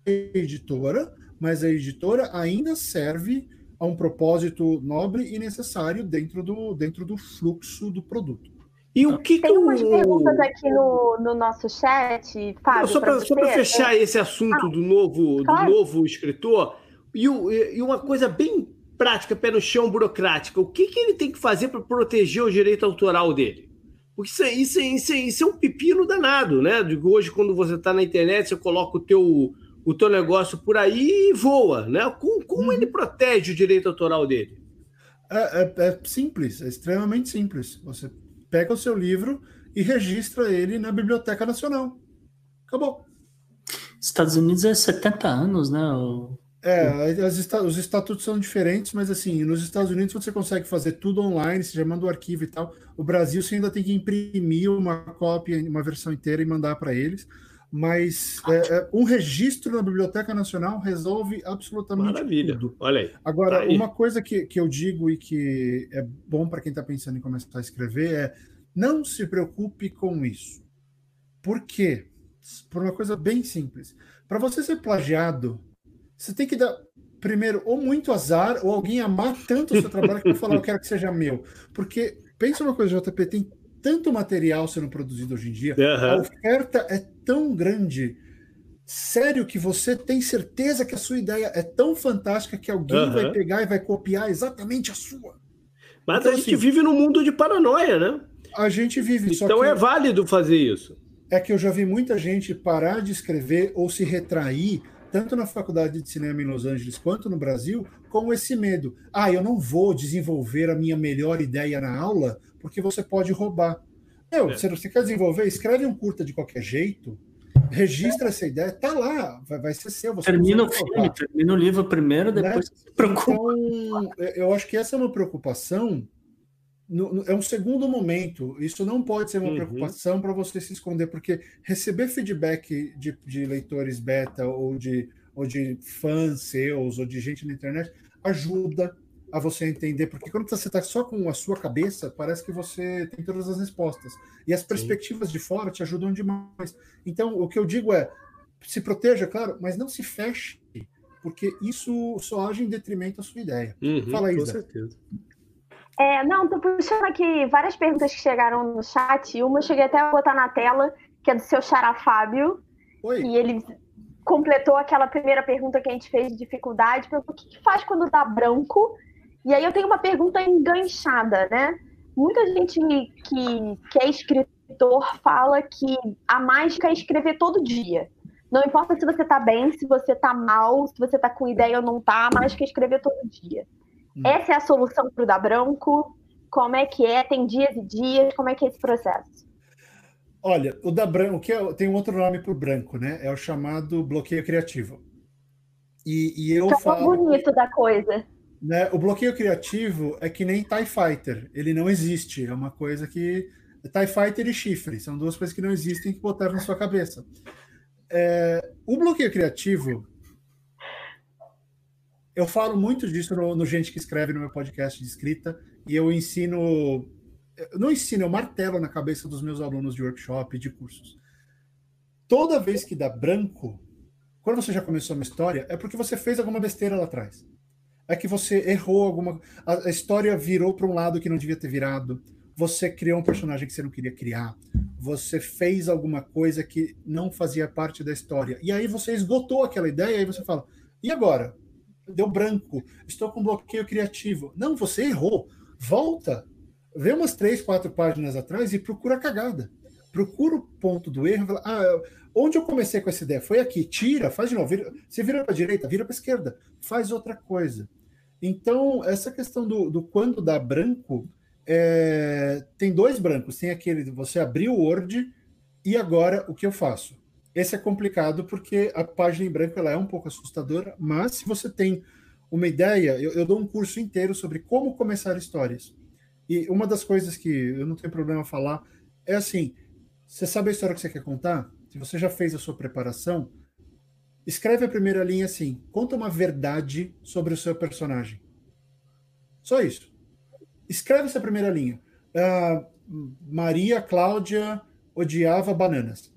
editora, mas a editora ainda serve a um propósito nobre e necessário dentro do, dentro do fluxo do produto. E o que Tem umas perguntas aqui no, no nosso chat, Fábio. Só para fechar esse assunto ah, do, novo, claro. do novo escritor, e, e, uma coisa bem prática, pé no chão, burocrática, o que, que ele tem que fazer para proteger o direito autoral dele? Porque isso, é, isso, é, isso, é, isso é um pepino danado, né? Hoje, quando você está na internet, você coloca o teu o teu negócio por aí e voa, né? Como, como uhum. ele protege o direito autoral dele? É, é, é, simples, é extremamente simples. Você pega o seu livro e registra ele na Biblioteca Nacional. Acabou. Estados Unidos é 70 anos, né? O É, os estatutos são diferentes, mas assim, nos Estados Unidos você consegue fazer tudo online, você já manda o arquivo e tal. O Brasil você ainda tem que imprimir uma cópia, uma versão inteira e mandar para eles. Mas é, é, um registro na Biblioteca Nacional resolve absolutamente Maravilha. tudo. Olha aí. Agora, Tá aí. uma coisa que, que eu digo e que é bom para quem está pensando em começar a escrever é não se preocupe com isso. Por quê? Por uma coisa bem simples. Para você ser plagiado, você tem que dar, primeiro, ou muito azar, ou alguém amar tanto o seu trabalho que vai falar, eu quero que seja meu. Porque, pensa uma coisa, JP, tem tanto material sendo produzido hoje em dia, Aham. a oferta é tão grande. Sério que você tem certeza que a sua ideia é tão fantástica que alguém Aham. vai pegar e vai copiar exatamente a sua. Mas Então, a gente assim, vive num mundo de paranoia, né? A gente vive, Então é válido fazer isso. é que eu já vi muita gente parar de escrever ou se retrair, tanto na faculdade de cinema em Los Angeles quanto no Brasil, com esse medo. Ah, eu não vou desenvolver a minha melhor ideia na aula porque você pode roubar. Meu, É. se você quer desenvolver, escreve um curta de qualquer jeito, registra essa ideia, tá lá, vai, vai ser seu. Você Termina o filme, termina o livro primeiro, Né? depois se preocupa. Então, eu acho que essa é uma preocupação. No- é um segundo momento. Isso não pode ser uma Uhum. preocupação para você se esconder, porque receber feedback de, de leitores beta ou de, ou de fãs seus ou de gente na internet ajuda a você entender. Porque quando você está só com a sua cabeça, parece que você tem todas as respostas. E as perspectivas de fora te ajudam demais. Então, o que eu digo é: se proteja, claro, mas não se feche, porque isso só age em detrimento da sua ideia. Uhum, Fala aí, com Zé. certeza. É, não, tô puxando aqui várias perguntas que chegaram no chat. Uma eu cheguei até a botar na tela, que é do seu Xará Fábio. Oi. E ele completou aquela primeira pergunta que a gente fez de dificuldade, perguntou o que, que faz quando dá branco? E aí eu tenho uma pergunta enganchada, né? Muita gente que, que é escritor fala que a mágica é escrever todo dia. Não importa se você tá bem, se você tá mal, se você tá com ideia ou não tá, a mágica é escrever todo dia. Hum. Essa é a solução pro dar branco? Como é que é? Tem dias e dias? Como é que é esse processo? Olha, o da branco, que é, tem um outro nome para o branco, né? É o chamado bloqueio criativo. E, e eu Que é o falo. bonito da coisa. né, o bloqueio criativo é que nem TIE Fighter, ele não existe. É uma coisa que. TIE Fighter e chifre são duas coisas que não existem que botaram na sua cabeça. É, o bloqueio criativo. Eu falo muito disso no, no Gente que Escreve no meu podcast de escrita, e eu ensino. Eu não ensino, eu martelo na cabeça dos meus alunos de workshop e de cursos. Toda vez que dá branco, quando você já começou uma história, é porque você fez alguma besteira lá atrás é que você errou alguma. A, a história virou para um lado que não devia ter virado. Você criou um personagem que você não queria criar. Você fez alguma coisa que não fazia parte da história. E aí você esgotou aquela ideia e aí você fala: e agora? Deu branco. Estou com bloqueio criativo. Não, você errou. Volta. Vê umas três, quatro páginas atrás e procura a cagada. Procura o ponto do erro. ah, onde eu comecei com essa ideia? Foi aqui. Tira, faz de novo. Vira, você vira para a direita, vira para a esquerda. Faz outra coisa. Então, essa questão do, do quando dá branco, é, tem dois brancos. Tem aquele de você abrir o Word e agora o que eu faço? Esse é complicado porque a página em branco ela é um pouco assustadora, mas se você tem uma ideia, eu, eu dou um curso inteiro sobre como começar histórias. E uma das coisas que eu não tenho problema falar é assim: você sabe a história que você quer contar? Se você já fez a sua preparação, Escreve a primeira linha assim: conta uma verdade sobre o seu personagem. Só isso. Escreve essa primeira linha. Ah, Maria Cláudia odiava bananas.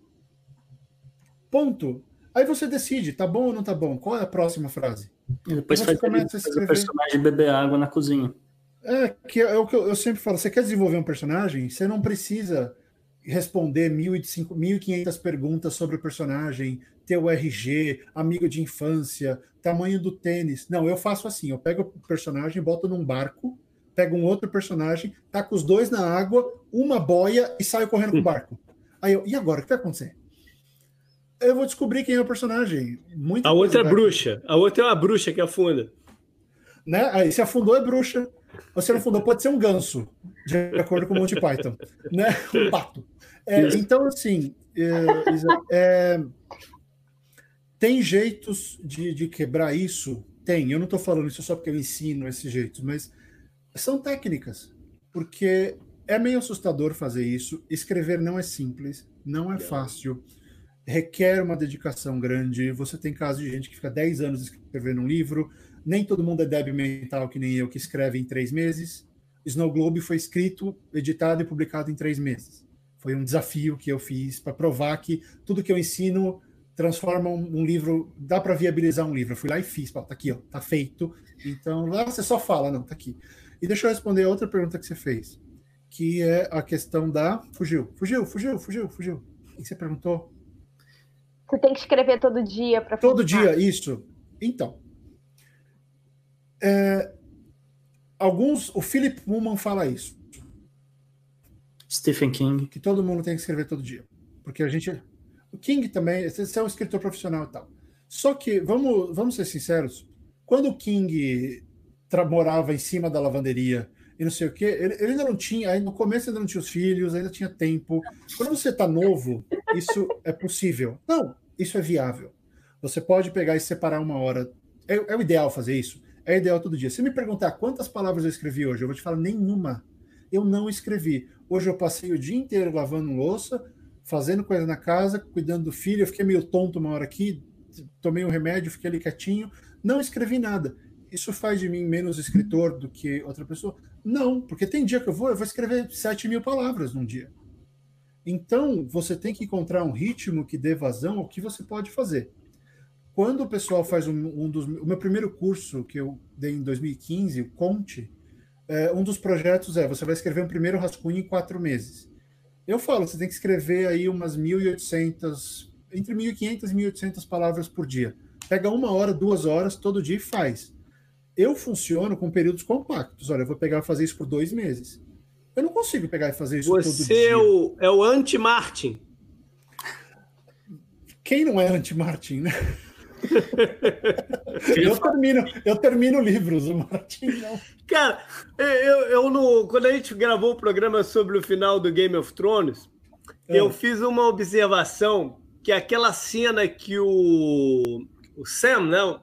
Ponto. Aí você decide, tá bom ou não tá bom? Qual é a próxima frase? E depois Você faz, começa a faz escrever. o personagem beber água na cozinha. É, que é o que eu, eu sempre falo. Você quer desenvolver um personagem, você não precisa responder 1.500 1.500 perguntas sobre o personagem, ter o RG, amigo de infância, tamanho do tênis. Não, eu faço assim: eu pego o personagem, boto num barco, pego um outro personagem, taco os dois na água, uma boia e saio correndo com o *laughs* barco. Aí eu, e agora? O que vai acontecer? Eu vou descobrir quem é o personagem. Muita A outra é vai- bruxa. A outra é uma bruxa que afunda. né? Aí se afundou é bruxa. Você não afundou, pode ser um ganso, de acordo com o Monty Python, *laughs* né? Um pato. É, então, assim, é, é, Tem jeitos de, de quebrar isso? Tem. Eu não estou falando isso só porque eu ensino esses jeitos, mas são técnicas. Porque é meio assustador fazer isso. Escrever não é simples, não é fácil, requer uma dedicação grande. Você tem casos de gente que fica 10 anos escrevendo um livro. Nem todo mundo é débil mental que nem eu, que escreve em três meses. Snow Globe foi escrito, editado e publicado em três meses. Foi um desafio que eu fiz para provar que tudo que eu ensino transforma um, um livro, dá para viabilizar um livro. Eu fui lá e fiz, tá aqui, ó, tá feito. Então lá você só fala, não, tá aqui. E deixa eu responder a outra pergunta que você fez, que é a questão da. Fugiu, fugiu, fugiu, fugiu, fugiu. O que você perguntou? Você tem que escrever todo dia para Todo dia, isso. Então. É, alguns. O Philip Pullman fala isso. Stephen King. Que todo mundo tem que escrever todo dia. Porque a gente. O King também, você é um escritor profissional e tal. Só que, vamos, vamos ser sinceros, quando o King morava em cima da lavanderia e não sei o quê, ele, ele ainda não tinha, aí no começo ainda não tinha os filhos, ainda tinha tempo. Quando você está novo, isso é possível. Não, isso é viável. Você pode pegar e separar uma hora. É, é o ideal fazer isso. É ideal todo dia. Se me perguntar quantas palavras eu escrevi hoje, eu vou te falar nenhuma. Eu não escrevi. Hoje eu passei o dia inteiro lavando louça, fazendo coisa na casa, cuidando do filho. Eu fiquei meio tonto uma hora aqui, tomei um remédio, fiquei ali quietinho. Não escrevi nada. Isso faz de mim menos escritor do que outra pessoa? Não, porque tem dia que eu vou, eu vou escrever 7 mil palavras num dia. Então, você tem que encontrar um ritmo que dê vazão ao que você pode fazer. Quando o pessoal faz um, um dos. O meu primeiro curso, que eu dei em 2015, o Conte, é, um dos projetos é: você vai escrever um primeiro rascunho em quatro meses. Eu falo, você tem que escrever aí umas 1.800, entre 1.500 e 1.800 palavras por dia. Pega uma hora, duas horas, todo dia e faz. Eu funciono com períodos compactos. Olha, eu vou pegar fazer isso por dois meses. Eu não consigo pegar e fazer isso Você todo dia. Você é o, é o anti-Martin. Quem não é anti-Martin, né? *laughs* eu, termino, eu termino livros, o Martin não. Cara, eu, eu no, quando a gente gravou o programa sobre o final do Game of Thrones, é. eu fiz uma observação que aquela cena que o, o Sam né,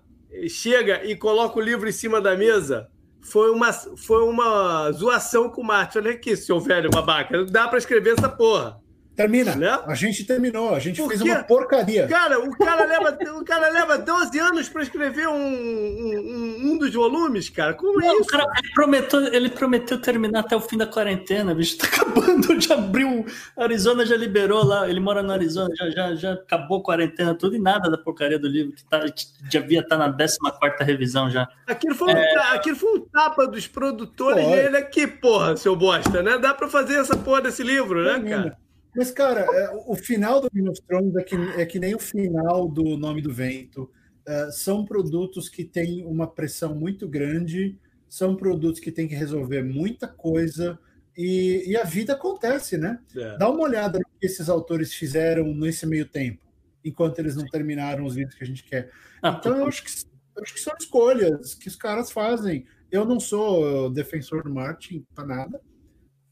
chega e coloca o livro em cima da mesa foi uma, foi uma zoação com o Martin. Olha aqui, seu velho babaca, dá para escrever essa porra. Termina. Né? A gente terminou, a gente Porque, fez uma porcaria. Cara, o cara leva, o cara leva 12 anos para escrever um, um, um, dos volumes, cara. Como Não, é isso? Cara, ele, prometeu, ele prometeu terminar até o fim da quarentena, bicho. *laughs* Tá acabando, já abriu. Arizona já liberou lá, ele mora no Arizona, já, já, já acabou a quarentena, tudo e nada da porcaria do livro, que, tá, que devia estar tá na 14 revisão já. Aquilo foi, é... um, aquilo foi um tapa dos produtores dele aqui, porra, seu bosta, né? Dá para fazer essa porra desse livro, né, cara? Mas, cara, é, o final do Game of Thrones é que, é que nem o final do Nome do Vento. É, são produtos que têm uma pressão muito grande, são produtos que têm que resolver muita coisa, e, e a vida acontece, né? É. Dá uma olhada no que esses autores fizeram nesse meio tempo, enquanto eles não terminaram os vídeos que a gente quer. Ah, então, eu acho, que, eu acho que são escolhas que os caras fazem. Eu não sou defensor do Martin para nada,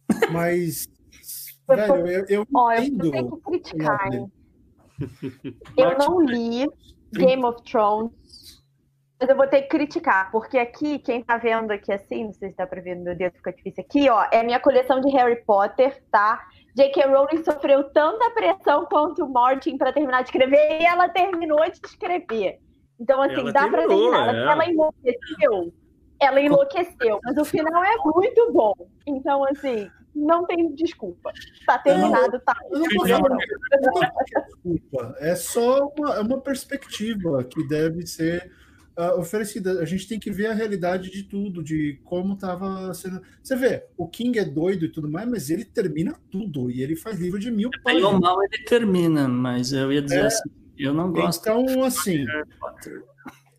*laughs* mas Velho, eu, eu Ó, eu tenho que criticar, hein? *laughs* Eu não li Game of Thrones, mas eu vou ter que criticar, porque aqui, quem tá vendo aqui assim, não sei se dá pra ver, meu Deus, fica difícil aqui, ó, é a minha coleção de Harry Potter, tá? J.K. Rowling sofreu tanta pressão quanto o Martin para terminar de escrever e ela terminou de escrever. Então, assim, ela dá para terminar. É. Ela enlouqueceu. Ela enlouqueceu, mas o final é muito bom. Então, assim, não tem desculpa. Tá terminado, tá. Eu não não desculpa. É só uma, é uma perspectiva que deve ser uh, oferecida. A gente tem que ver a realidade de tudo, de como estava sendo. Você vê, o King é doido e tudo mais, mas ele termina tudo e ele faz livro de mil páginas. Bem mal ele termina, mas eu ia dizer é, assim, eu não gosto. Então, assim,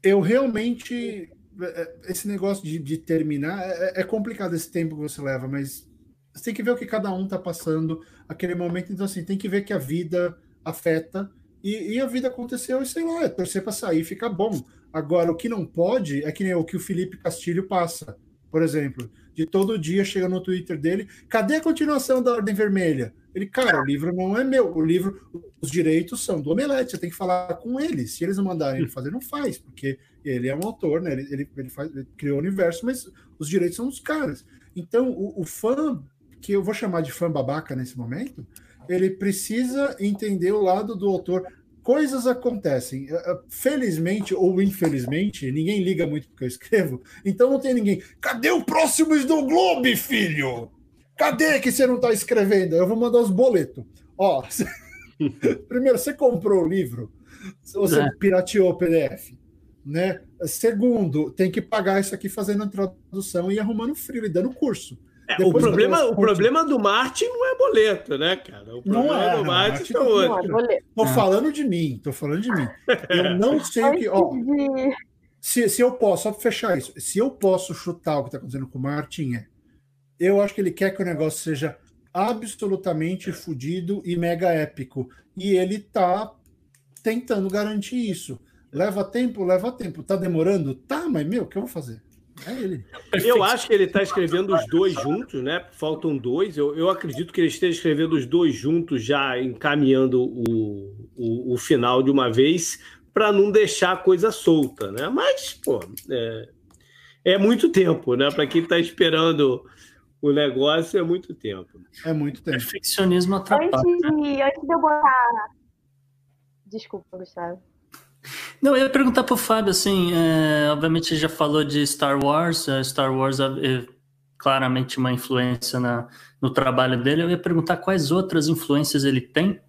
eu realmente é, é, esse negócio de, de terminar é, é, complicado esse tempo que você leva, mas você tem que ver o que cada um está passando aquele momento. Então, assim, tem que ver que a vida afeta. E, e a vida aconteceu, e sei lá, é torcer para sair ficar bom. Agora, o que não pode é que nem o que o Felipe Castilho passa, por exemplo, de todo dia chega no Twitter dele: cadê a continuação da Ordem Vermelha? Ele, cara, o livro não é meu, o livro, os direitos são do Omelete, você tem que falar com eles. Se eles não mandarem ele fazer, não faz, porque ele é um autor, né? Ele, ele, ele, faz, ele criou o universo, mas os direitos são dos caras. Então, o, o fã, que eu vou chamar de fã babaca nesse momento, ele precisa entender o lado do autor. Coisas acontecem. Eh, eh, felizmente ou infelizmente, ninguém liga muito porque eu escrevo, então não tem ninguém. Cadê o próximo Snow Globe, filho? Cadê que você não está escrevendo? Eu vou mandar os boletos. Ó, *laughs* primeiro, você comprou o livro, você é. pirateou o PDF, né? Segundo, tem que pagar isso aqui fazendo a tradução e arrumando frio e dando curso. É, o problema, o problema do Martin não é boleto, né, cara? O problema não é, do Martin é outro. É tô falando de mim, tô falando de mim. Eu não *laughs* sei o que. Ó, se, se eu posso, só para fechar isso, se eu posso chutar o que está acontecendo com o Martin, é. Eu acho que ele quer que o negócio seja absolutamente fodido e mega épico. E ele tá tentando garantir isso. Leva tempo, leva tempo. Tá demorando? Tá, mas meu, o que eu vou fazer? É ele. Eu acho que ele está escrevendo os dois juntos, né? Faltam dois. Eu, eu acredito que ele esteja escrevendo os dois juntos, já encaminhando o, o, o final de uma vez, para não deixar a coisa solta, né? Mas, pô, é, é muito tempo, né? Para quem está esperando o negócio, é muito tempo. É muito tempo. Perfeccionismo atrapalha. Antes de, antes de eu botar. Desculpa, Gustavo. Não, eu ia perguntar para o Fábio, assim, é, obviamente já falou de Star Wars, é, Star Wars é, é claramente uma influência na, no trabalho dele, eu ia perguntar quais outras influências ele tem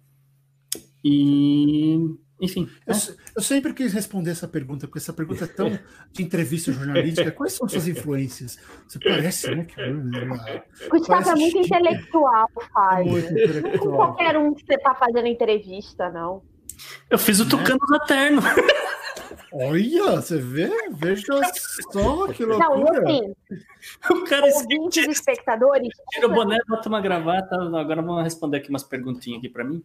e, enfim. Eu, é. eu sempre quis responder essa pergunta, porque essa pergunta é tão *laughs* de entrevista jornalística, quais são suas influências? Você parece, né? Que, Gustavo é muito intelectual, Fábio. Muito intelectual. Não qualquer um que você está fazendo entrevista, não. Eu fiz o né? Tucanos Eterno. Olha, você vê? Veja só que loucura. Não, assim, o cara ouvintes espectadores. Tira o boné, bota uma gravata. Agora vamos responder aqui umas perguntinhas aqui para mim.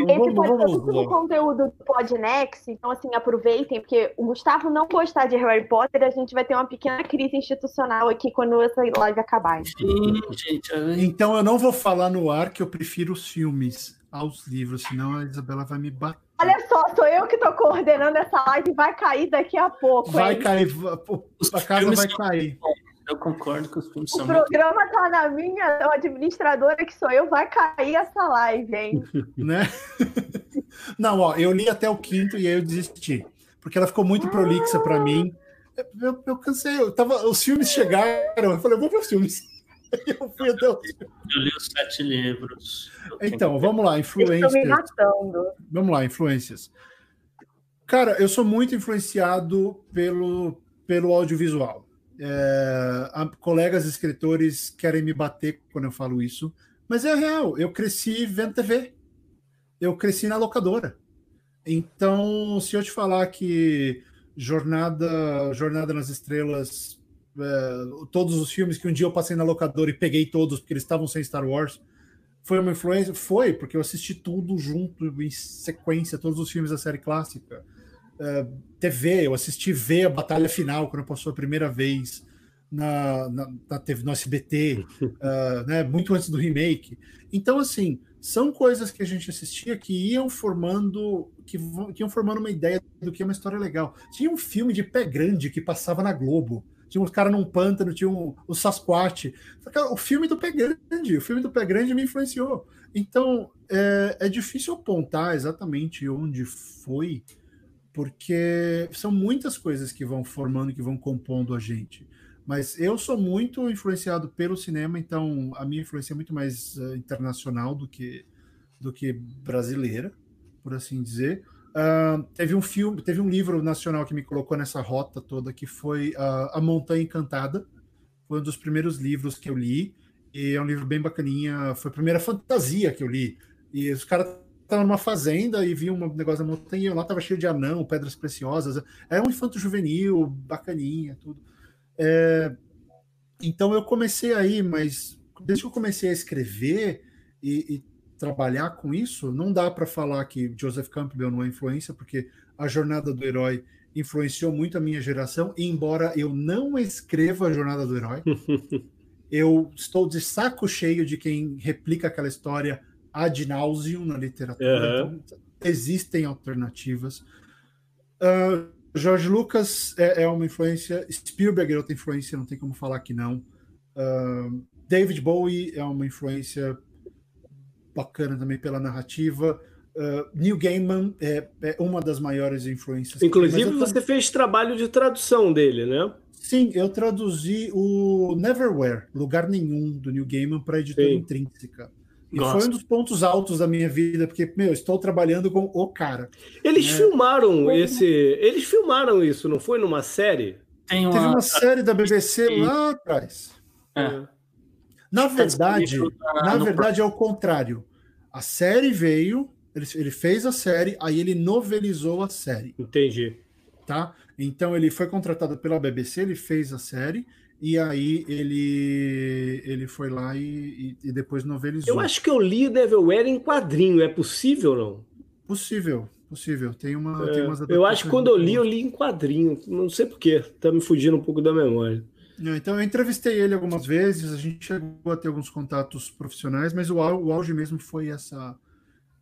Então, Esse pode ser tudo conteúdo do Podnext, então assim, aproveitem, porque o Gustavo não gostar de Harry Potter, a gente vai ter uma pequena crise institucional aqui quando essa live acabar. Sim, gente. Então eu não vou falar no ar que eu prefiro os filmes aos livros, senão a Isabela vai me bater. Olha só, sou eu que estou coordenando essa live e vai cair daqui a pouco. Vai hein? cair, a casa vai cair. Eu concordo que os filmes o são. O programa muito... tá na minha administradora, que sou eu, vai cair essa live, hein? *laughs* né? Não, ó, eu li até o quinto e aí eu desisti. Porque ela ficou muito prolixa para mim. Eu, eu, cansei, eu tava, os filmes chegaram, eu falei, eu vou para os filmes. *laughs* Eu fui até o... Eu li os sete livros. Então, vamos lá, influências. Vamos lá, influências. Cara, eu sou muito influenciado pelo, pelo audiovisual. É, colegas escritores querem me bater quando eu falo isso, mas é real. Eu cresci vendo TV. Eu cresci na locadora. Então, se eu te falar que Jornada, Jornada nas Estrelas é, todos os filmes que um dia eu passei na locadora e peguei todos porque eles estavam sem Star Wars. Foi uma influência? Foi, porque eu assisti tudo junto, em sequência, todos os filmes da série clássica. É, TV, eu assisti ver a batalha final quando passou a primeira vez na, na, na TV, no SBT, uh, *laughs* é, né, muito antes do remake. Então, assim, são coisas que a gente assistia que iam formando que, que iam formando uma ideia do que é uma história legal. Tinha um filme de pé grande que passava na Globo, tinha uns caras num pântano, tinha um, o Sasquatch. O filme do Pé Grande, o filme do Pé Grande me influenciou. Então, é, é difícil apontar exatamente onde foi, porque são muitas coisas que vão formando, que vão compondo a gente. Mas eu sou muito influenciado pelo cinema, então a minha influência é muito mais uh, internacional do que, do que brasileira, por assim dizer. Uh, teve um filme, teve um livro nacional que me colocou nessa rota toda, que foi uh, A Montanha Encantada. Foi um dos primeiros livros que eu li. E é um livro bem bacaninha. Foi a primeira fantasia que eu li. E os caras estavam numa fazenda e viam um negócio da montanha. Lá estava cheio de anão, pedras preciosas. É um infanto juvenil, bacaninha, tudo. É, então eu comecei aí, mas desde que eu comecei a escrever e, e trabalhar com isso, não dá para falar que Joseph Campbell não é influência, porque a jornada do herói influenciou muito a minha geração, embora eu não escreva a jornada do herói. *laughs* Eu estou de saco cheio de quem replica aquela história ad nauseum na literatura. Uhum. Então, existem alternativas. Uh, George Lucas é, é, uma influência, Spielberg é outra influência, não tem como falar que não. Uh, David Bowie é uma influência bacana também pela narrativa. Uh, Neil Gaiman é, é, uma das maiores influências. Inclusive, você fez trabalho de tradução dele, né? Sim, eu traduzi o Neverwhere, Lugar Nenhum, do Neil Gaiman, para a editora Sim. Intrínseca. E Gosto. foi um dos pontos altos da minha vida, porque, meu, estou trabalhando com o cara. Eles né? filmaram esse. Eles filmaram isso, não foi numa série? Tem uma... Teve uma série da BBC lá atrás. É. Na tá verdade, na verdade é o contrário. A série veio, ele, ele fez a série, aí ele novelizou a série. Entendi. Tá? Então ele foi contratado pela BBC, ele fez a série, e aí ele ele foi lá e, e, depois novelizou. Eu acho que eu li Neverwhere em quadrinho, é possível não? Possível, possível. Tem uma. É, tem umas eu acho que quando eu li, eu li em quadrinho. Não sei porquê, tá me fugindo um pouco da memória. Então eu entrevistei ele algumas vezes, a gente chegou a ter alguns contatos profissionais, mas o, o auge mesmo foi essa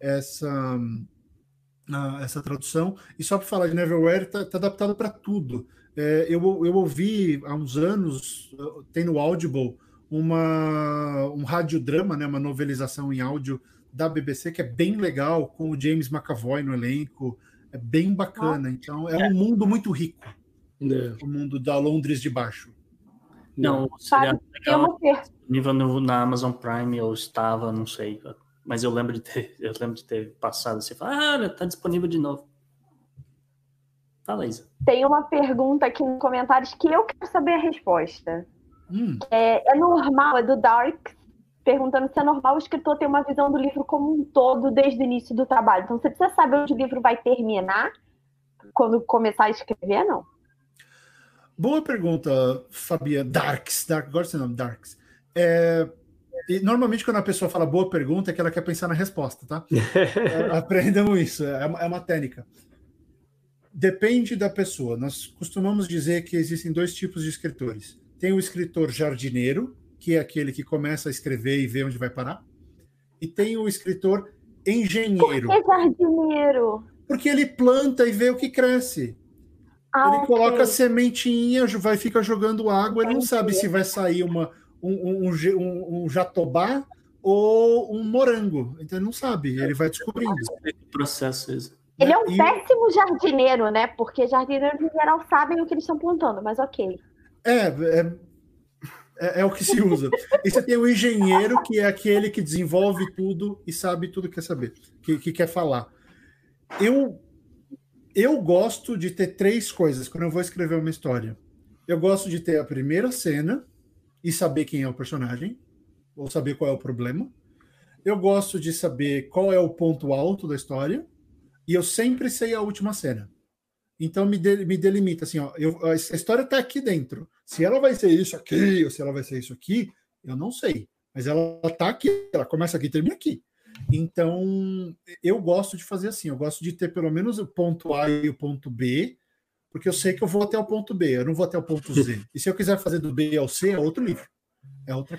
essa uh, essa tradução. E só para falar de Neverwhere, está tá adaptado para tudo. É, eu, eu ouvi há uns anos, tem no Audible, uma, um radiodrama, né, uma novelização em áudio da BBC, que é bem legal, com o James McAvoy no elenco. É bem bacana. Então, é um mundo muito rico. É. O mundo da Londres de baixo. Não, seria legal disponível no, na Amazon Prime, eu estava, não sei. Mas eu lembro de ter, *laughs* eu lembro de ter passado assim, falar, ah, tá disponível de novo. Fala, Isa. Tem uma pergunta aqui nos comentários que eu quero saber a resposta. Hum. É, é, normal, é do Dark, perguntando se é normal o escritor ter uma visão do livro como um todo desde o início do trabalho. Então, você precisa saber onde o livro vai terminar quando começar a escrever, não? Boa pergunta, Fabiana. Darks, Dark, gosto do nome, Darks. É, e normalmente, quando a pessoa fala boa pergunta, é que ela quer pensar na resposta, tá? *laughs* é, aprendam isso, é uma, é uma técnica. Depende da pessoa. Nós costumamos dizer que existem dois tipos de escritores. Tem o escritor jardineiro, que é aquele que começa a escrever e vê onde vai parar. E tem o escritor engenheiro. Por que jardineiro? Porque ele planta e vê o que cresce. Ah, ele okay. coloca a sementinha, vai ficar jogando água, ele não sabe se vai sair uma, um, um, um, um jatobá ou um morango. Então ele não sabe, ele vai descobrindo. Processo isso. Ele é um e... péssimo jardineiro, né? Porque jardineiros em geral sabem o que eles estão plantando, mas ok. É, é, é, é o que se usa. e você tem o engenheiro, que é aquele que desenvolve tudo e sabe tudo que quer saber, que, que quer falar. Eu eu gosto de ter três coisas quando eu vou escrever uma história. Eu gosto de ter a primeira cena e saber quem é o personagem, ou saber qual é o problema. Eu gosto de saber qual é o ponto alto da história, e eu sempre sei a última cena. Então me, de, me delimita assim, ó, eu, a história está aqui dentro. Se ela vai ser isso aqui, ou se ela vai ser isso aqui, eu não sei. Mas ela está aqui, ela começa aqui e termina aqui. Então, eu gosto de fazer assim, eu gosto de ter pelo menos o ponto A e o ponto B, porque eu sei que eu vou até o ponto B, eu não vou até o ponto Z. *laughs* E se eu quiser fazer do B ao C, é outro livro. É outra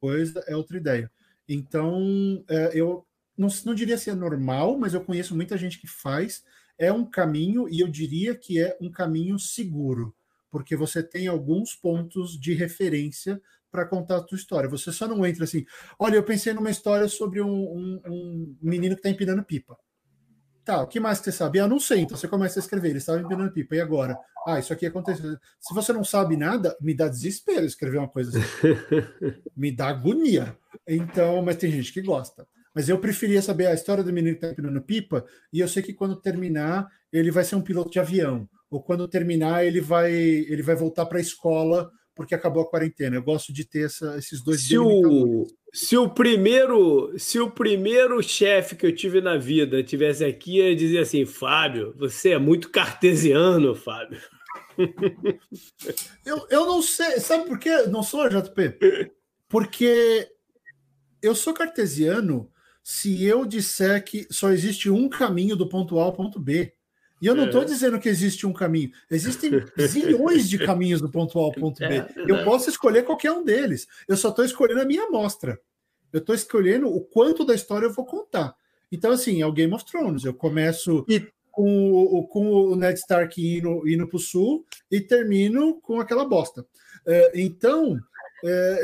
coisa, é outra ideia. Então, é, eu não, não diria se é normal, mas eu conheço muita gente que faz. É um caminho, e eu diria que é um caminho seguro, porque você tem alguns pontos de referência para contar a tua história. Você só não entra assim, olha, eu pensei numa história sobre um, um, um menino que está empinando pipa. Tá, o que mais que você sabe? Ah, não sei. Então você começa a escrever, ele estava empinando pipa, e agora? Ah, isso aqui aconteceu. Se você não sabe nada, me dá desespero escrever uma coisa assim. *laughs* me dá agonia. Então, mas tem gente que gosta. Mas eu preferia saber a história do menino que está empinando pipa, e eu sei que quando terminar, ele vai ser um piloto de avião. Ou quando terminar, ele vai, ele vai voltar para a escola porque acabou a quarentena. Eu gosto de ter essa, esses dois se o, se o primeiro se o primeiro chefe que eu tive na vida tivesse aqui, ia dizer assim, Fábio, você é muito cartesiano, Fábio. eu, eu não sei, sabe por que não sou JP? Porque eu sou cartesiano se eu disser que só existe um caminho do ponto A ao ponto B. E eu não estou é. dizendo que existe um caminho. Existem zilhões de caminhos do ponto A ao ponto B. É, eu posso escolher qualquer um deles. Eu só estou escolhendo a minha amostra. Eu estou escolhendo o quanto da história eu vou contar. Então, assim, é o Game of Thrones. Eu começo e... com, o, com o Ned Stark indo, indo para o sul e termino com aquela bosta. É, então, é,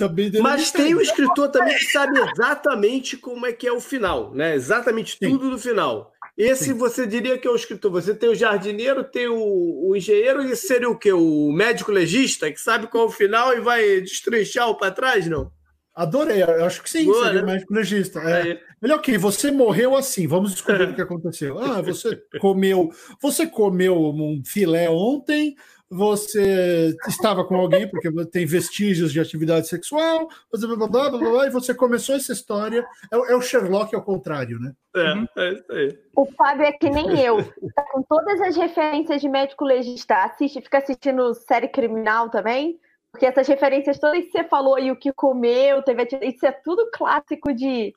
*laughs* Mas tem o escritor também que sabe exatamente como é que é o final, né? Exatamente tudo Sim. do final. Esse Sim. você diria que é o escritor. Você tem o jardineiro, tem o, o engenheiro, e seria o quê? O médico legista, que sabe qual é o final e vai destrinchar o para trás, não? Adorei, eu acho que sim, Boa, seria né? o médico legista. É. Ele, ok, você morreu assim, vamos descobrir *laughs* o que aconteceu. Ah, você comeu, você comeu um filé ontem, você estava com alguém porque tem vestígios de atividade sexual, blá, blá, blá, blá, blá, e você começou essa história. É, é, o Sherlock ao contrário, né? É, uhum. é isso aí. O Fábio é que nem eu. Tá com todas as referências de médico legista. Assiste, fica assistindo série criminal também. Porque essas referências todas que você falou aí, o que comeu, teve isso é tudo clássico de,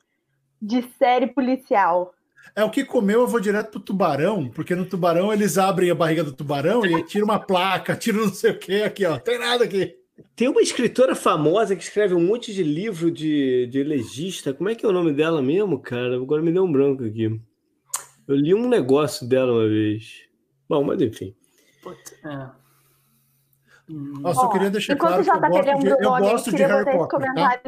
de série policial. É o que comeu, eu vou direto pro tubarão, porque no tubarão eles abrem a barriga do tubarão e tira uma placa, tira não sei o que aqui, ó. Tem nada aqui. Tem uma escritora famosa que escreve um monte de livro de, de legista. Como é que é o nome dela mesmo, cara? Agora me deu um branco aqui. Eu li um negócio dela uma vez. Bom, mas enfim. É. Nossa, eu queria deixar claro que eu gosto de, eu gosto de Harry Potter, tá?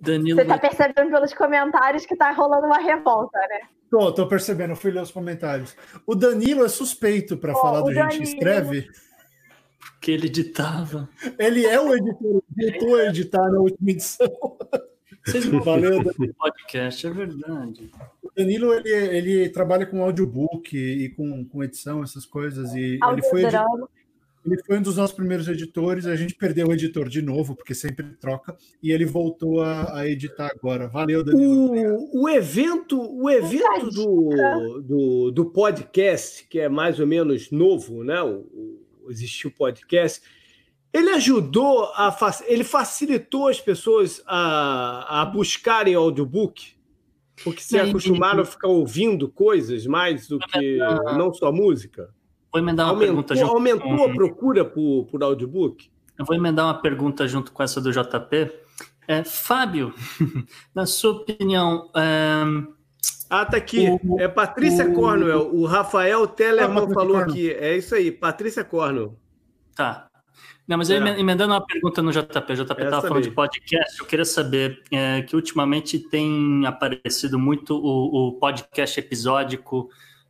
Danilo... Você tá percebendo pelos comentários que tá rolando uma revolta, né? Tô, tô percebendo, fui ler os comentários. O Danilo é suspeito para oh, falar do Danilo. gente escreve. Porque ele editava. Ele é o editor, editou a editar na última edição. Vocês não valeu podcast, é verdade. O Danilo ele, ele trabalha com audiobook e com, com edição, essas coisas. E ele foi, editor, ele foi um dos nossos primeiros editores, a gente perdeu o editor de novo, porque sempre troca, e ele voltou a, a editar agora. Valeu, Danilo. O, o evento, o evento do, do, do, podcast, que é mais ou menos novo, né? O, o, existiu podcast, ele ajudou a ele facilitou as pessoas a, a buscarem audiobook, porque se acostumaram a ficar ouvindo coisas mais do que não só música. Vou emendar uma aumentou, pergunta junto. Aumentou com... a procura por, por audiobook? Eu vou emendar uma pergunta junto com essa do JP. É, Fábio, *laughs* na sua opinião. É... Ah, tá aqui. O, é Patrícia o... Cornwell. O Rafael Tellerman ah, falou aqui. É isso aí, Patrícia Cornwell. Tá. Não, mas é. emendando uma pergunta no JP, o JP estava falando de podcast, eu queria saber é, que ultimamente tem aparecido muito o, o podcast episódico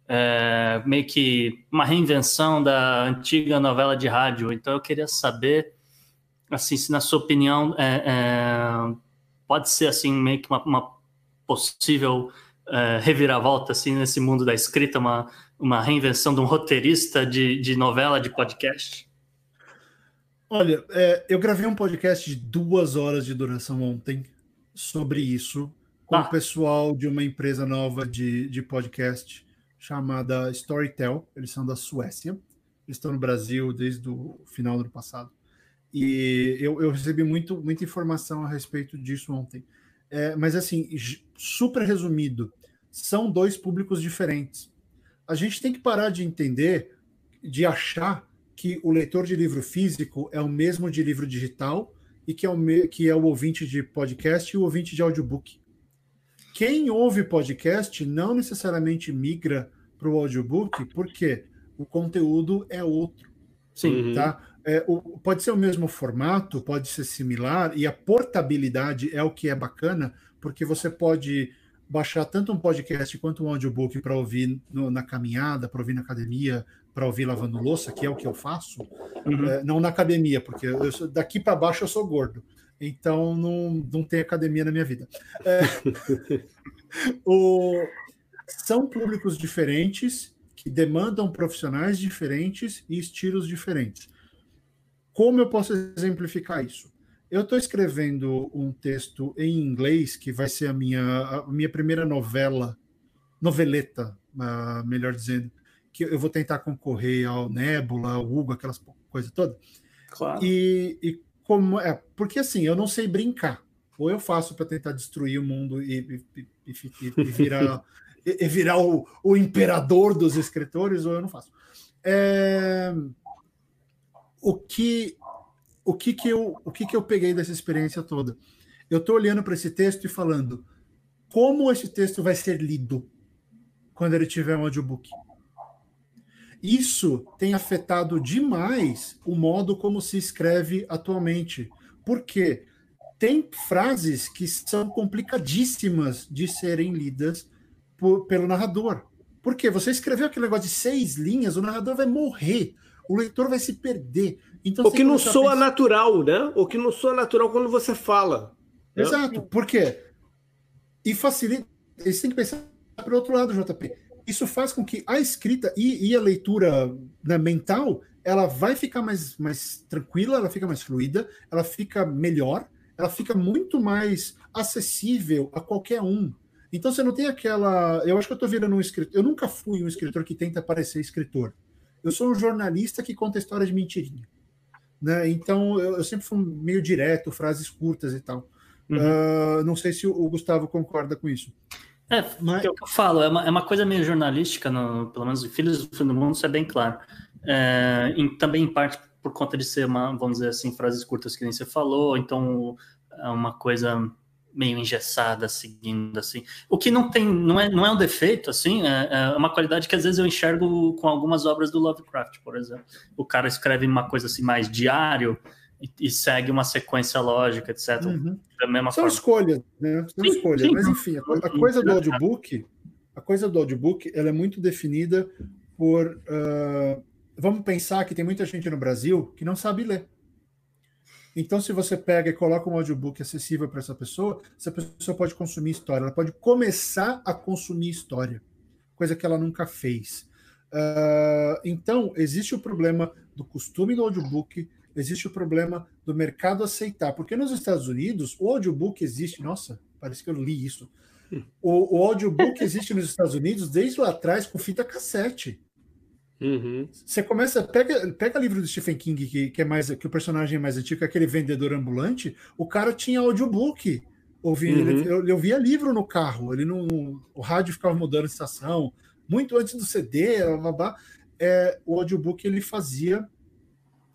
é, meio que uma reinvenção da antiga novela de rádio. Então eu queria saber, assim, se na sua opinião é, é, pode ser assim meio que uma, uma possível é, reviravolta assim nesse mundo da escrita, uma, uma reinvenção de um roteirista de, de novela de podcast. Olha, é, eu gravei um podcast de duas horas de duração ontem sobre isso com ah. o pessoal de uma empresa nova de, de podcast chamada Storytel. Eles são da Suécia. Eles estão no Brasil desde o final do ano passado. E eu, eu recebi muito, muita informação a respeito disso ontem. É, mas, assim, super resumido, são dois públicos diferentes. A gente tem que parar de entender, de achar que o leitor de livro físico é o mesmo de livro digital e que é o, que é o ouvinte de podcast e o ouvinte de audiobook. Quem ouve podcast não necessariamente migra para o audiobook, porque o conteúdo é outro. Sim. Tá? É, o, pode ser o mesmo formato, pode ser similar, e a portabilidade é o que é bacana, porque você pode baixar tanto um podcast quanto um audiobook para ouvir no, na caminhada, para ouvir na academia, para ouvir lavando louça, que é o que eu faço. Uhum. É, não na academia, porque eu, daqui para baixo eu sou gordo. Então não, não tem academia na minha vida. É, *laughs* o, são públicos diferentes que demandam profissionais diferentes e estilos diferentes. Como eu posso exemplificar isso? Eu estou escrevendo um texto em inglês que vai ser a minha, a minha primeira novela, noveleta, uh, melhor dizendo, que eu vou tentar concorrer ao Nebula, ao Hugo, aquelas coisas todas. Claro. E, e como é, porque assim, eu não sei brincar. Ou eu faço para tentar destruir o mundo e, e, e, e virar *laughs* e, virar o, o, imperador dos escritores, ou eu não faço. É, o que o que que eu o que que eu peguei dessa experiência toda? Eu estou olhando para esse texto e falando como esse texto vai ser lido quando ele tiver um audiobook. Isso tem afetado demais o modo como se escreve atualmente. Porque tem frases que são complicadíssimas de serem lidas por, pelo narrador. Porque você escreveu aquele negócio de seis linhas, o narrador vai morrer, o leitor vai se perder. Então, o que não soa pensar... natural, né? O que não soa natural quando você fala. Né? Exato. Por quê? E facilita. Você tem que pensar para o outro lado, JP isso faz com que a escrita e, e a leitura né, mental ela vai ficar mais, mais tranquila, ela fica mais fluida, ela fica melhor, ela fica muito mais acessível a qualquer um. Então você não tem aquela. Eu acho que eu estou virando um escritor. Eu nunca fui um escritor que tenta parecer escritor. Eu sou um jornalista que conta história de mentirinha. Né? Então eu, eu sempre fui meio direto, frases curtas e tal. Uhum. Uh, não sei se o, o Gustavo concorda com isso. É, Mas... é o que eu falo, é uma, é uma coisa meio jornalística, no, pelo menos em Filhos do Fim do Mundo, isso é bem claro. É, em, também em parte por conta de ser uma, vamos dizer assim, frases curtas que nem você falou, então é uma coisa meio engessada, seguindo assim. O que não tem, não é, não é um defeito, assim, é, é, uma qualidade que às vezes eu enxergo com algumas obras do Lovecraft, por exemplo. O cara escreve uma coisa assim mais diário, e, e, segue uma sequência lógica, etc. Uhum. Da mesma São forma. escolhas, né? São sim, escolhas. Sim. Mas enfim, a, a, coisa do audiobook, a coisa do audiobook, ela é muito definida por. Uh, vamos pensar que tem muita gente no Brasil que não sabe ler. Então, se você pega e coloca um audiobook acessível para essa pessoa, essa pessoa pode consumir história, ela pode começar a consumir história, coisa que ela nunca fez. Uh, então, existe o problema do costume do audiobook, existe o problema do mercado aceitar. Porque nos Estados Unidos, o audiobook existe. Nossa, parece que eu li isso. O, o audiobook *laughs* existe nos Estados Unidos desde lá atrás com fita cassete. Uhum. Você começa, pega, pega livro do Stephen King, que, que é mais que o personagem é mais antigo, aquele vendedor ambulante, o cara tinha audiobook. Ouvi, uhum. ele, eu, eu via livro no carro, ele não, o rádio ficava mudando de estação, muito antes do CD, blá, blá, blá. É, o audiobook ele fazia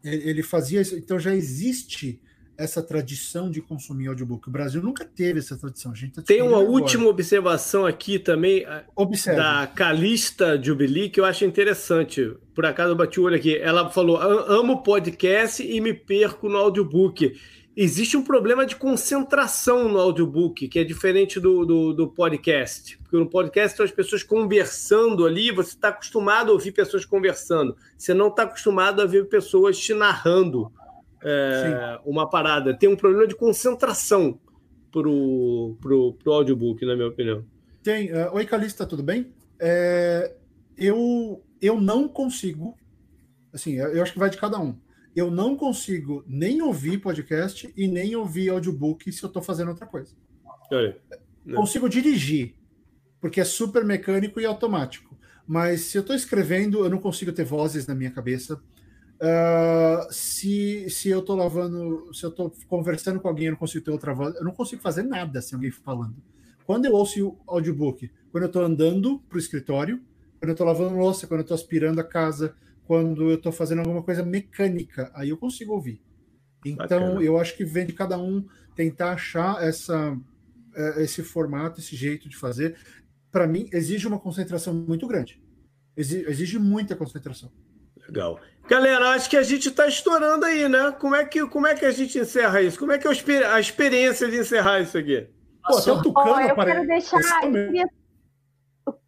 ele fazia isso, então já existe essa tradição de consumir audiobook. O Brasil nunca teve essa tradição. A gente tá Tem uma agora. última observação aqui também Observe. da Calista Jubilee que eu acho interessante. Por acaso eu bati o olho aqui. Ela falou: amo podcast e me perco no audiobook existe um problema de concentração no audiobook, que é diferente do, do, do podcast. Porque no podcast são as pessoas conversando ali, você está acostumado a ouvir pessoas conversando. Você não está acostumado a ver pessoas te narrando é, uma parada. Tem um problema de concentração pro, pro, pro audiobook, na minha opinião. Tem. Uh, Oi, Calista, tudo bem? É, eu, eu não consigo. Assim, eu acho que vai de cada um eu não consigo nem ouvir podcast e nem ouvir audiobook se eu estou fazendo outra coisa. É. Consigo dirigir, porque é super mecânico e automático. Mas se eu estou escrevendo, eu não consigo ter vozes na minha cabeça. Uh, se, se eu estou lavando, se eu estou conversando com alguém, eu não consigo ter outra voz. Eu não consigo fazer nada sem alguém falando. Quando eu ouço o audiobook, quando eu estou andando para o escritório, quando eu estou lavando louça, quando eu estou aspirando a casa, quando eu estou fazendo alguma coisa mecânica, aí eu consigo ouvir. Então, Bacana. eu acho que vem de cada um tentar achar essa, é, esse formato, esse jeito de fazer. Para mim, exige uma concentração muito grande. Exige, exige muita concentração. Legal. Galera, acho que a gente está estourando aí, né? Como é, que, como é que a gente encerra isso? Como é que é a experiência de encerrar isso aqui? Pô, até o Tucano oh, eu quero deixar.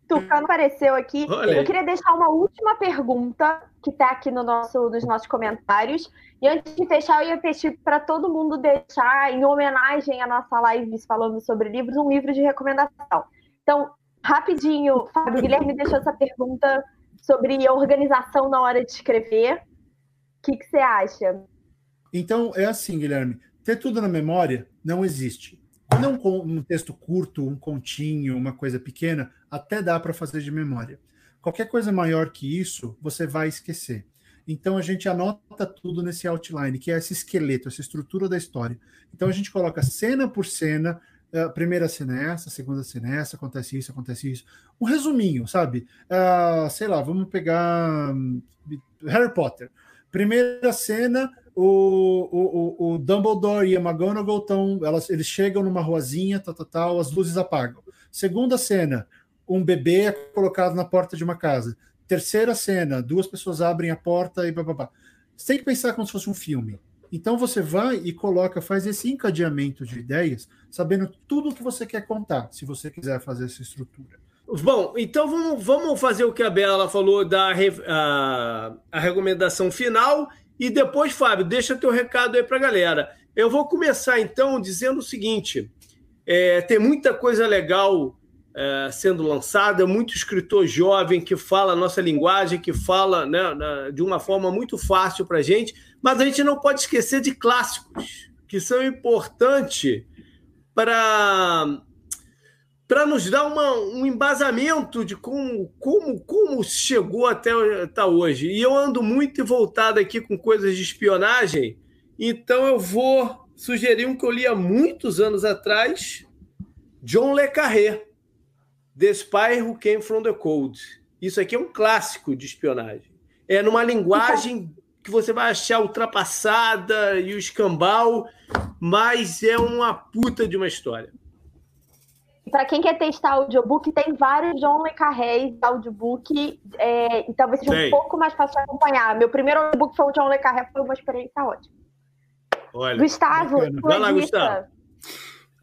Tucano apareceu aqui. Olha. Eu queria deixar uma última pergunta que está aqui no nosso, nos nossos comentários. E antes de fechar, eu ia pedir para todo mundo deixar, em homenagem à nossa live falando sobre livros, um livro de recomendação. Então, rapidinho, Fábio Guilherme deixou essa pergunta sobre organização na hora de escrever. O que, que você acha? Então, é assim, Guilherme. Ter tudo na memória não existe. É um, texto curto, um continho, uma coisa pequena, até dá para fazer de memória. Qualquer coisa maior que isso, você vai esquecer. Então a gente anota tudo nesse outline, que é esse esqueleto, essa estrutura da história. Então a gente coloca cena por cena, a primeira cena é essa, segunda cena é essa, acontece isso, acontece isso. Um resuminho, sabe? Uh, sei lá, vamos pegar hum, Harry Potter. Primeira cena, o, o, o Dumbledore e a McGonagall estão, elas, eles chegam numa ruazinha, tal, tal, tal, as luzes apagam. Segunda cena, um bebê é colocado na porta de uma casa. Terceira cena, duas pessoas abrem a porta e babá. Você tem que pensar como se fosse um filme. Então você vai e coloca, faz esse encadeamento de ideias, sabendo tudo o que você quer contar, se você quiser fazer essa estrutura. Bom, então vamos, vamos fazer o que a Bela falou da a, a recomendação final e depois, Fábio, deixa teu recado aí para a galera. Eu vou começar então dizendo o seguinte: é, tem muita coisa legal é, sendo lançada, muito escritor jovem que fala a nossa linguagem, que fala né, na, de uma forma muito fácil para a gente, mas a gente não pode esquecer de clássicos que são importantes para para nos dar uma, um embasamento de como, como, como chegou até, até hoje. E eu ando muito voltado aqui com coisas de espionagem, então eu vou sugerir um que eu li há muitos anos atrás, John Le Carré, The Spy Who Came From The Cold. Isso aqui é um clássico de espionagem. É numa linguagem que você vai achar ultrapassada e o escambau, mas é uma puta de uma história para quem quer testar audiobook, tem vários John Le Carré de audiobook, é, então vai ser um pouco mais fácil de acompanhar. Meu primeiro audiobook foi o John Le Carré, foi uma experiência ótima. Olha, Gustavo, vai lá, Gustavo.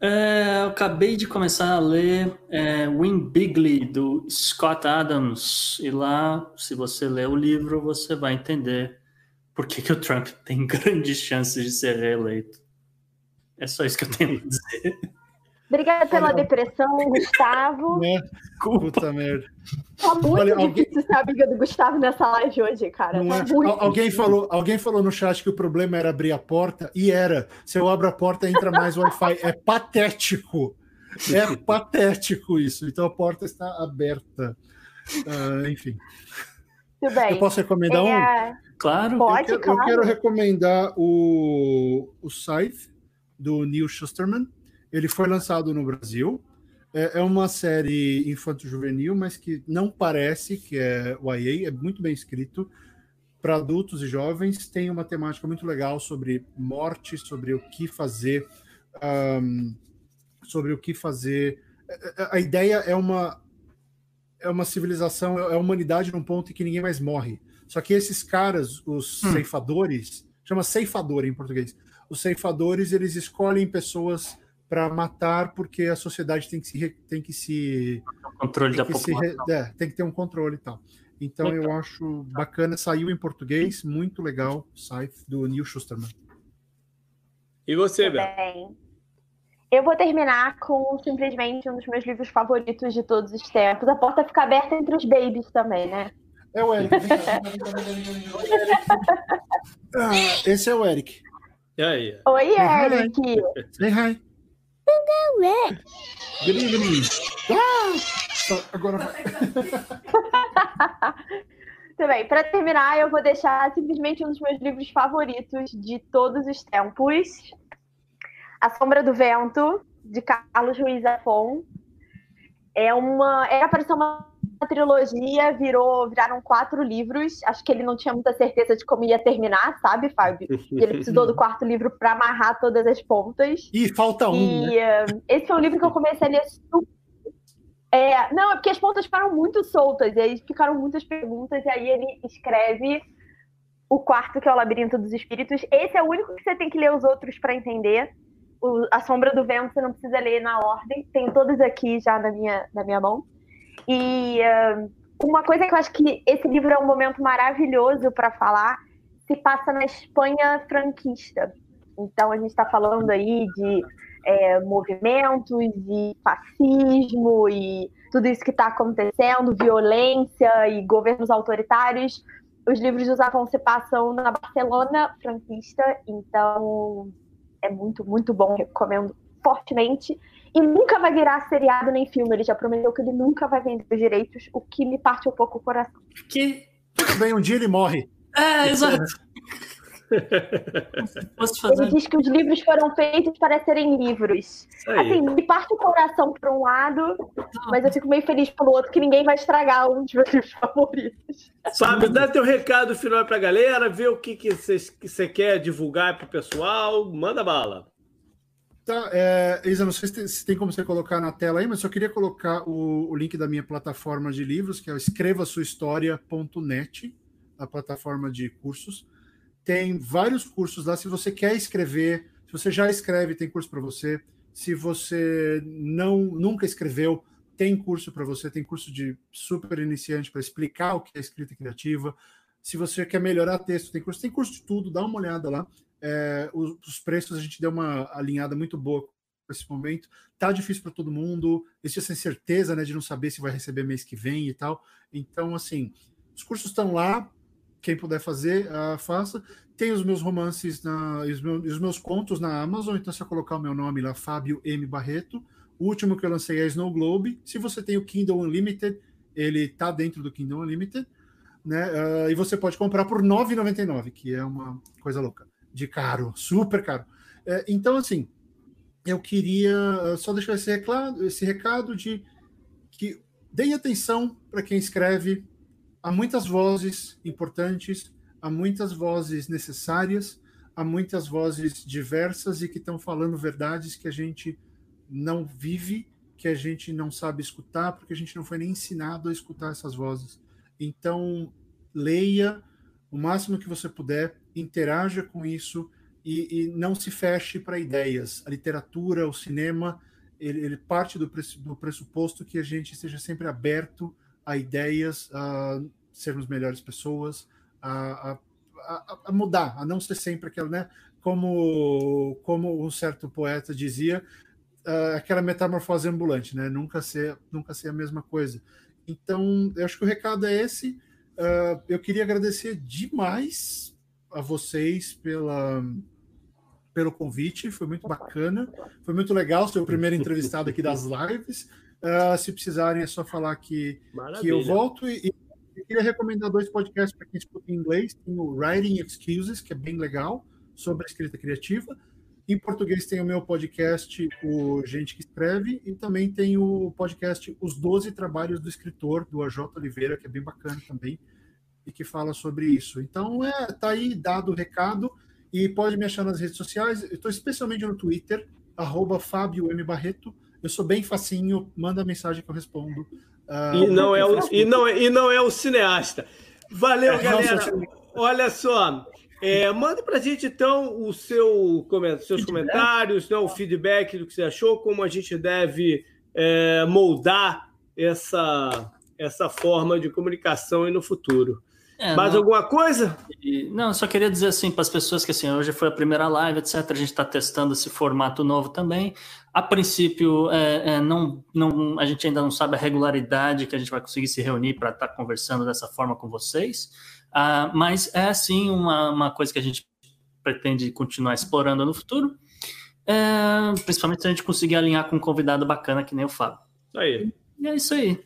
É, eu acabei de começar a ler é, Win Bigley, do Scott Adams, e lá, se você ler o livro, você vai entender por que, que o Trump *laughs* tem grandes chances de ser reeleito. É só isso que eu tenho a dizer. Obrigada pela Olha, depressão, Gustavo. *laughs* Né? Puta merda. Tá muito Olha, difícil alguém... ser amiga do Gustavo nessa live hoje, cara. Tá é. alguém, falou, alguém falou no chat que o problema era abrir a porta, e era. Se eu abro a porta, entra mais Wi-Fi. É patético. É *laughs* patético isso. Então a porta está aberta. Uh, enfim. Tudo bem. Eu posso recomendar é... um? Claro. Pode, eu, claro. Eu quero recomendar o, o Scythe, do Neil Schusterman. Ele foi lançado no Brasil. É, é uma série infanto-juvenil, mas que não parece que é YA, é muito bem escrito para adultos e jovens. Tem uma temática muito legal sobre morte, sobre o que fazer, um, sobre o que fazer. É, é, a ideia é uma é uma civilização, é a humanidade num ponto em que ninguém mais morre. Só que esses caras, os hum. ceifadores, chama ceifador em português. Os ceifadores, eles escolhem pessoas para matar, porque a sociedade tem que se tem que se controle da população. Se, é, tem que ter um controle e tal. Então eu acho bacana, saiu em português, muito legal, Scythe do Neil Schusterman. E você, Bel? Eu vou terminar com simplesmente um dos meus livros favoritos de todos os tempos. A porta fica aberta entre os babies também, né? É o Eric. *laughs* ah, esse é o Eric. E aí? Oi, Eric. Say hi. Good evening. Ah! Agora. *laughs* Também, para terminar, eu vou deixar simplesmente um dos meus livros favoritos de todos os tempos. A Sombra do Vento, de Carlos Ruiz Afon. É uma. Para ser uma trilogia, virou, viraram quatro livros. Acho que ele não tinha muita certeza de como ia terminar, sabe, Fábio? E ele precisou do *laughs* quarto livro para amarrar todas as pontas. E falta um. E né? uh, esse é um livro que eu comecei a ler super é, não, é porque as pontas ficaram muito soltas, e aí ficaram muitas perguntas, e aí ele escreve o quarto, que é o Labirinto dos Espíritos. Esse é o único que você tem que ler os outros para entender. O, a Sombra do Vento você não precisa ler na ordem. Tenho todos aqui já na minha, na minha mão. E uh, uma coisa que eu acho que esse livro é um momento maravilhoso para falar se passa na Espanha franquista. Então a gente está falando aí de é, movimentos e fascismo e tudo isso que está acontecendo, violência e governos autoritários. Os livros do Zafon se passam na Barcelona franquista, então é muito, muito bom, recomendo fortemente e nunca vai virar seriado nem filme. Ele já prometeu que ele nunca vai vender os direitos, o que me parte um pouco o coração. Que. Bem, um dia ele morre. É, exato. *laughs* Ele diz que os livros foram feitos para serem livros. Assim, me parte o coração por um lado, mas eu fico meio feliz pelo outro, que ninguém vai estragar um dos meus livros *laughs* favoritos. Fábio, dá teu recado final para a galera, vê o que você que quer divulgar para o pessoal, manda bala. Tá, é, Isa, não sei se tem, se tem, como você colocar na tela aí, mas eu queria colocar o, o link da minha plataforma de livros, que é escrevasuahistoria.net, a plataforma de cursos. Tem vários cursos lá. Se você quer escrever, se você já escreve, tem curso para você. Se você não nunca escreveu, tem curso para você. Tem curso de super iniciante para explicar o que é escrita criativa. Se você quer melhorar texto, tem curso. Tem curso de tudo. Dá uma olhada lá. É, os, os, preços a gente deu uma alinhada muito boa esse momento. Tá difícil para todo mundo. Existe essa incerteza, né, de não saber se vai receber mês que vem e tal. Então, assim, os cursos estão lá quem puder fazer, uh, faça. Tem os meus romances na, os, meus, os meus contos na Amazon, então se eu colocar o meu nome lá, Fábio M. Barreto. O último que eu lancei é Snow Globe. Se você tem o Kindle Unlimited, ele tá dentro do Kindle Unlimited, né? Uh, e você pode comprar por R$ 9,99, que é uma coisa louca, de caro, super caro. Uh, então, assim, eu queria uh, só deixar esse recado, esse recado de que deem atenção para quem escreve, há muitas vozes importantes, há muitas vozes necessárias, há muitas vozes diversas e que estão falando verdades que a gente não vive, que a gente não sabe escutar, porque a gente não foi nem ensinado a escutar essas vozes. Então, leia o máximo que você puder, interaja com isso e, e não se feche para ideias. A literatura, o cinema, ele, ele parte do, do pressuposto que a gente esteja sempre aberto a ideias, a sermos melhores pessoas, a, a, a, mudar, a não ser sempre aquela, né? Como, como um certo poeta dizia, uh, aquela metamorfose ambulante, né? Nunca ser, nunca ser a mesma coisa. Então, eu acho que o recado é esse. Uh, eu queria agradecer demais a vocês pela, pelo convite, foi muito bacana, foi muito legal ser o primeiro entrevistado aqui das lives. Uh, se precisarem, é só falar que, que eu volto. E, eu queria recomendar dois podcasts para quem escuta em inglês. Tem o Writing Excuses, que é bem legal, sobre a escrita criativa. Em português tem o meu podcast, o Gente que Escreve, e também tem o podcast Os Doze Trabalhos do Escritor, do AJ Oliveira, que é bem bacana também, e que fala sobre isso. Então, é, tá aí dado o recado, e pode me achar nas redes sociais. Eu estou especialmente no Twitter, arroba Fábio M. Barreto, eu sou bem facinho, manda mensagem que eu respondo. Uh, e, não é o, e, não, e não é o cineasta. Valeu, é, galera. Olha só. É, manda para a gente, então, o seu, seus feedback. comentários, né, o feedback do que você achou, como a gente deve é, moldar essa, essa forma de comunicação no futuro. É, Mais não, alguma coisa? Não, só queria dizer assim para as pessoas que assim, hoje foi a primeira live, etc. A gente está testando esse formato novo também. A princípio, é, é, não, não, a gente ainda não sabe a regularidade que a gente vai conseguir se reunir para estar tá conversando dessa forma com vocês. Ah, mas é sim uma, uma coisa que a gente pretende continuar explorando no futuro. É, principalmente se a gente conseguir alinhar com um convidado bacana que nem o Fábio. Aí. E é isso aí.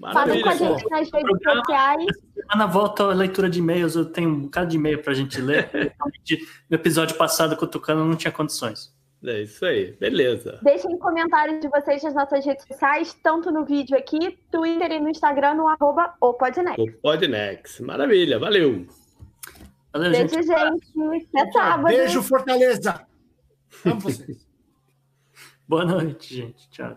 Fala com a gente nas redes sociais. Na volta a leitura de e-mails, eu tenho um bocado de e-mail para a gente ler. *laughs* no episódio passado com o Tucano não tinha condições. É isso aí, beleza. Deixem comentários de vocês nas nossas redes sociais, tanto no vídeo aqui, Twitter e no Instagram, no arroba o Podnex. O Podnex. Maravilha, valeu. valeu Beijo, gente. gente. Até sábado. Beijo, Fortaleza. *laughs* Amo vocês. Boa noite, gente. Tchau.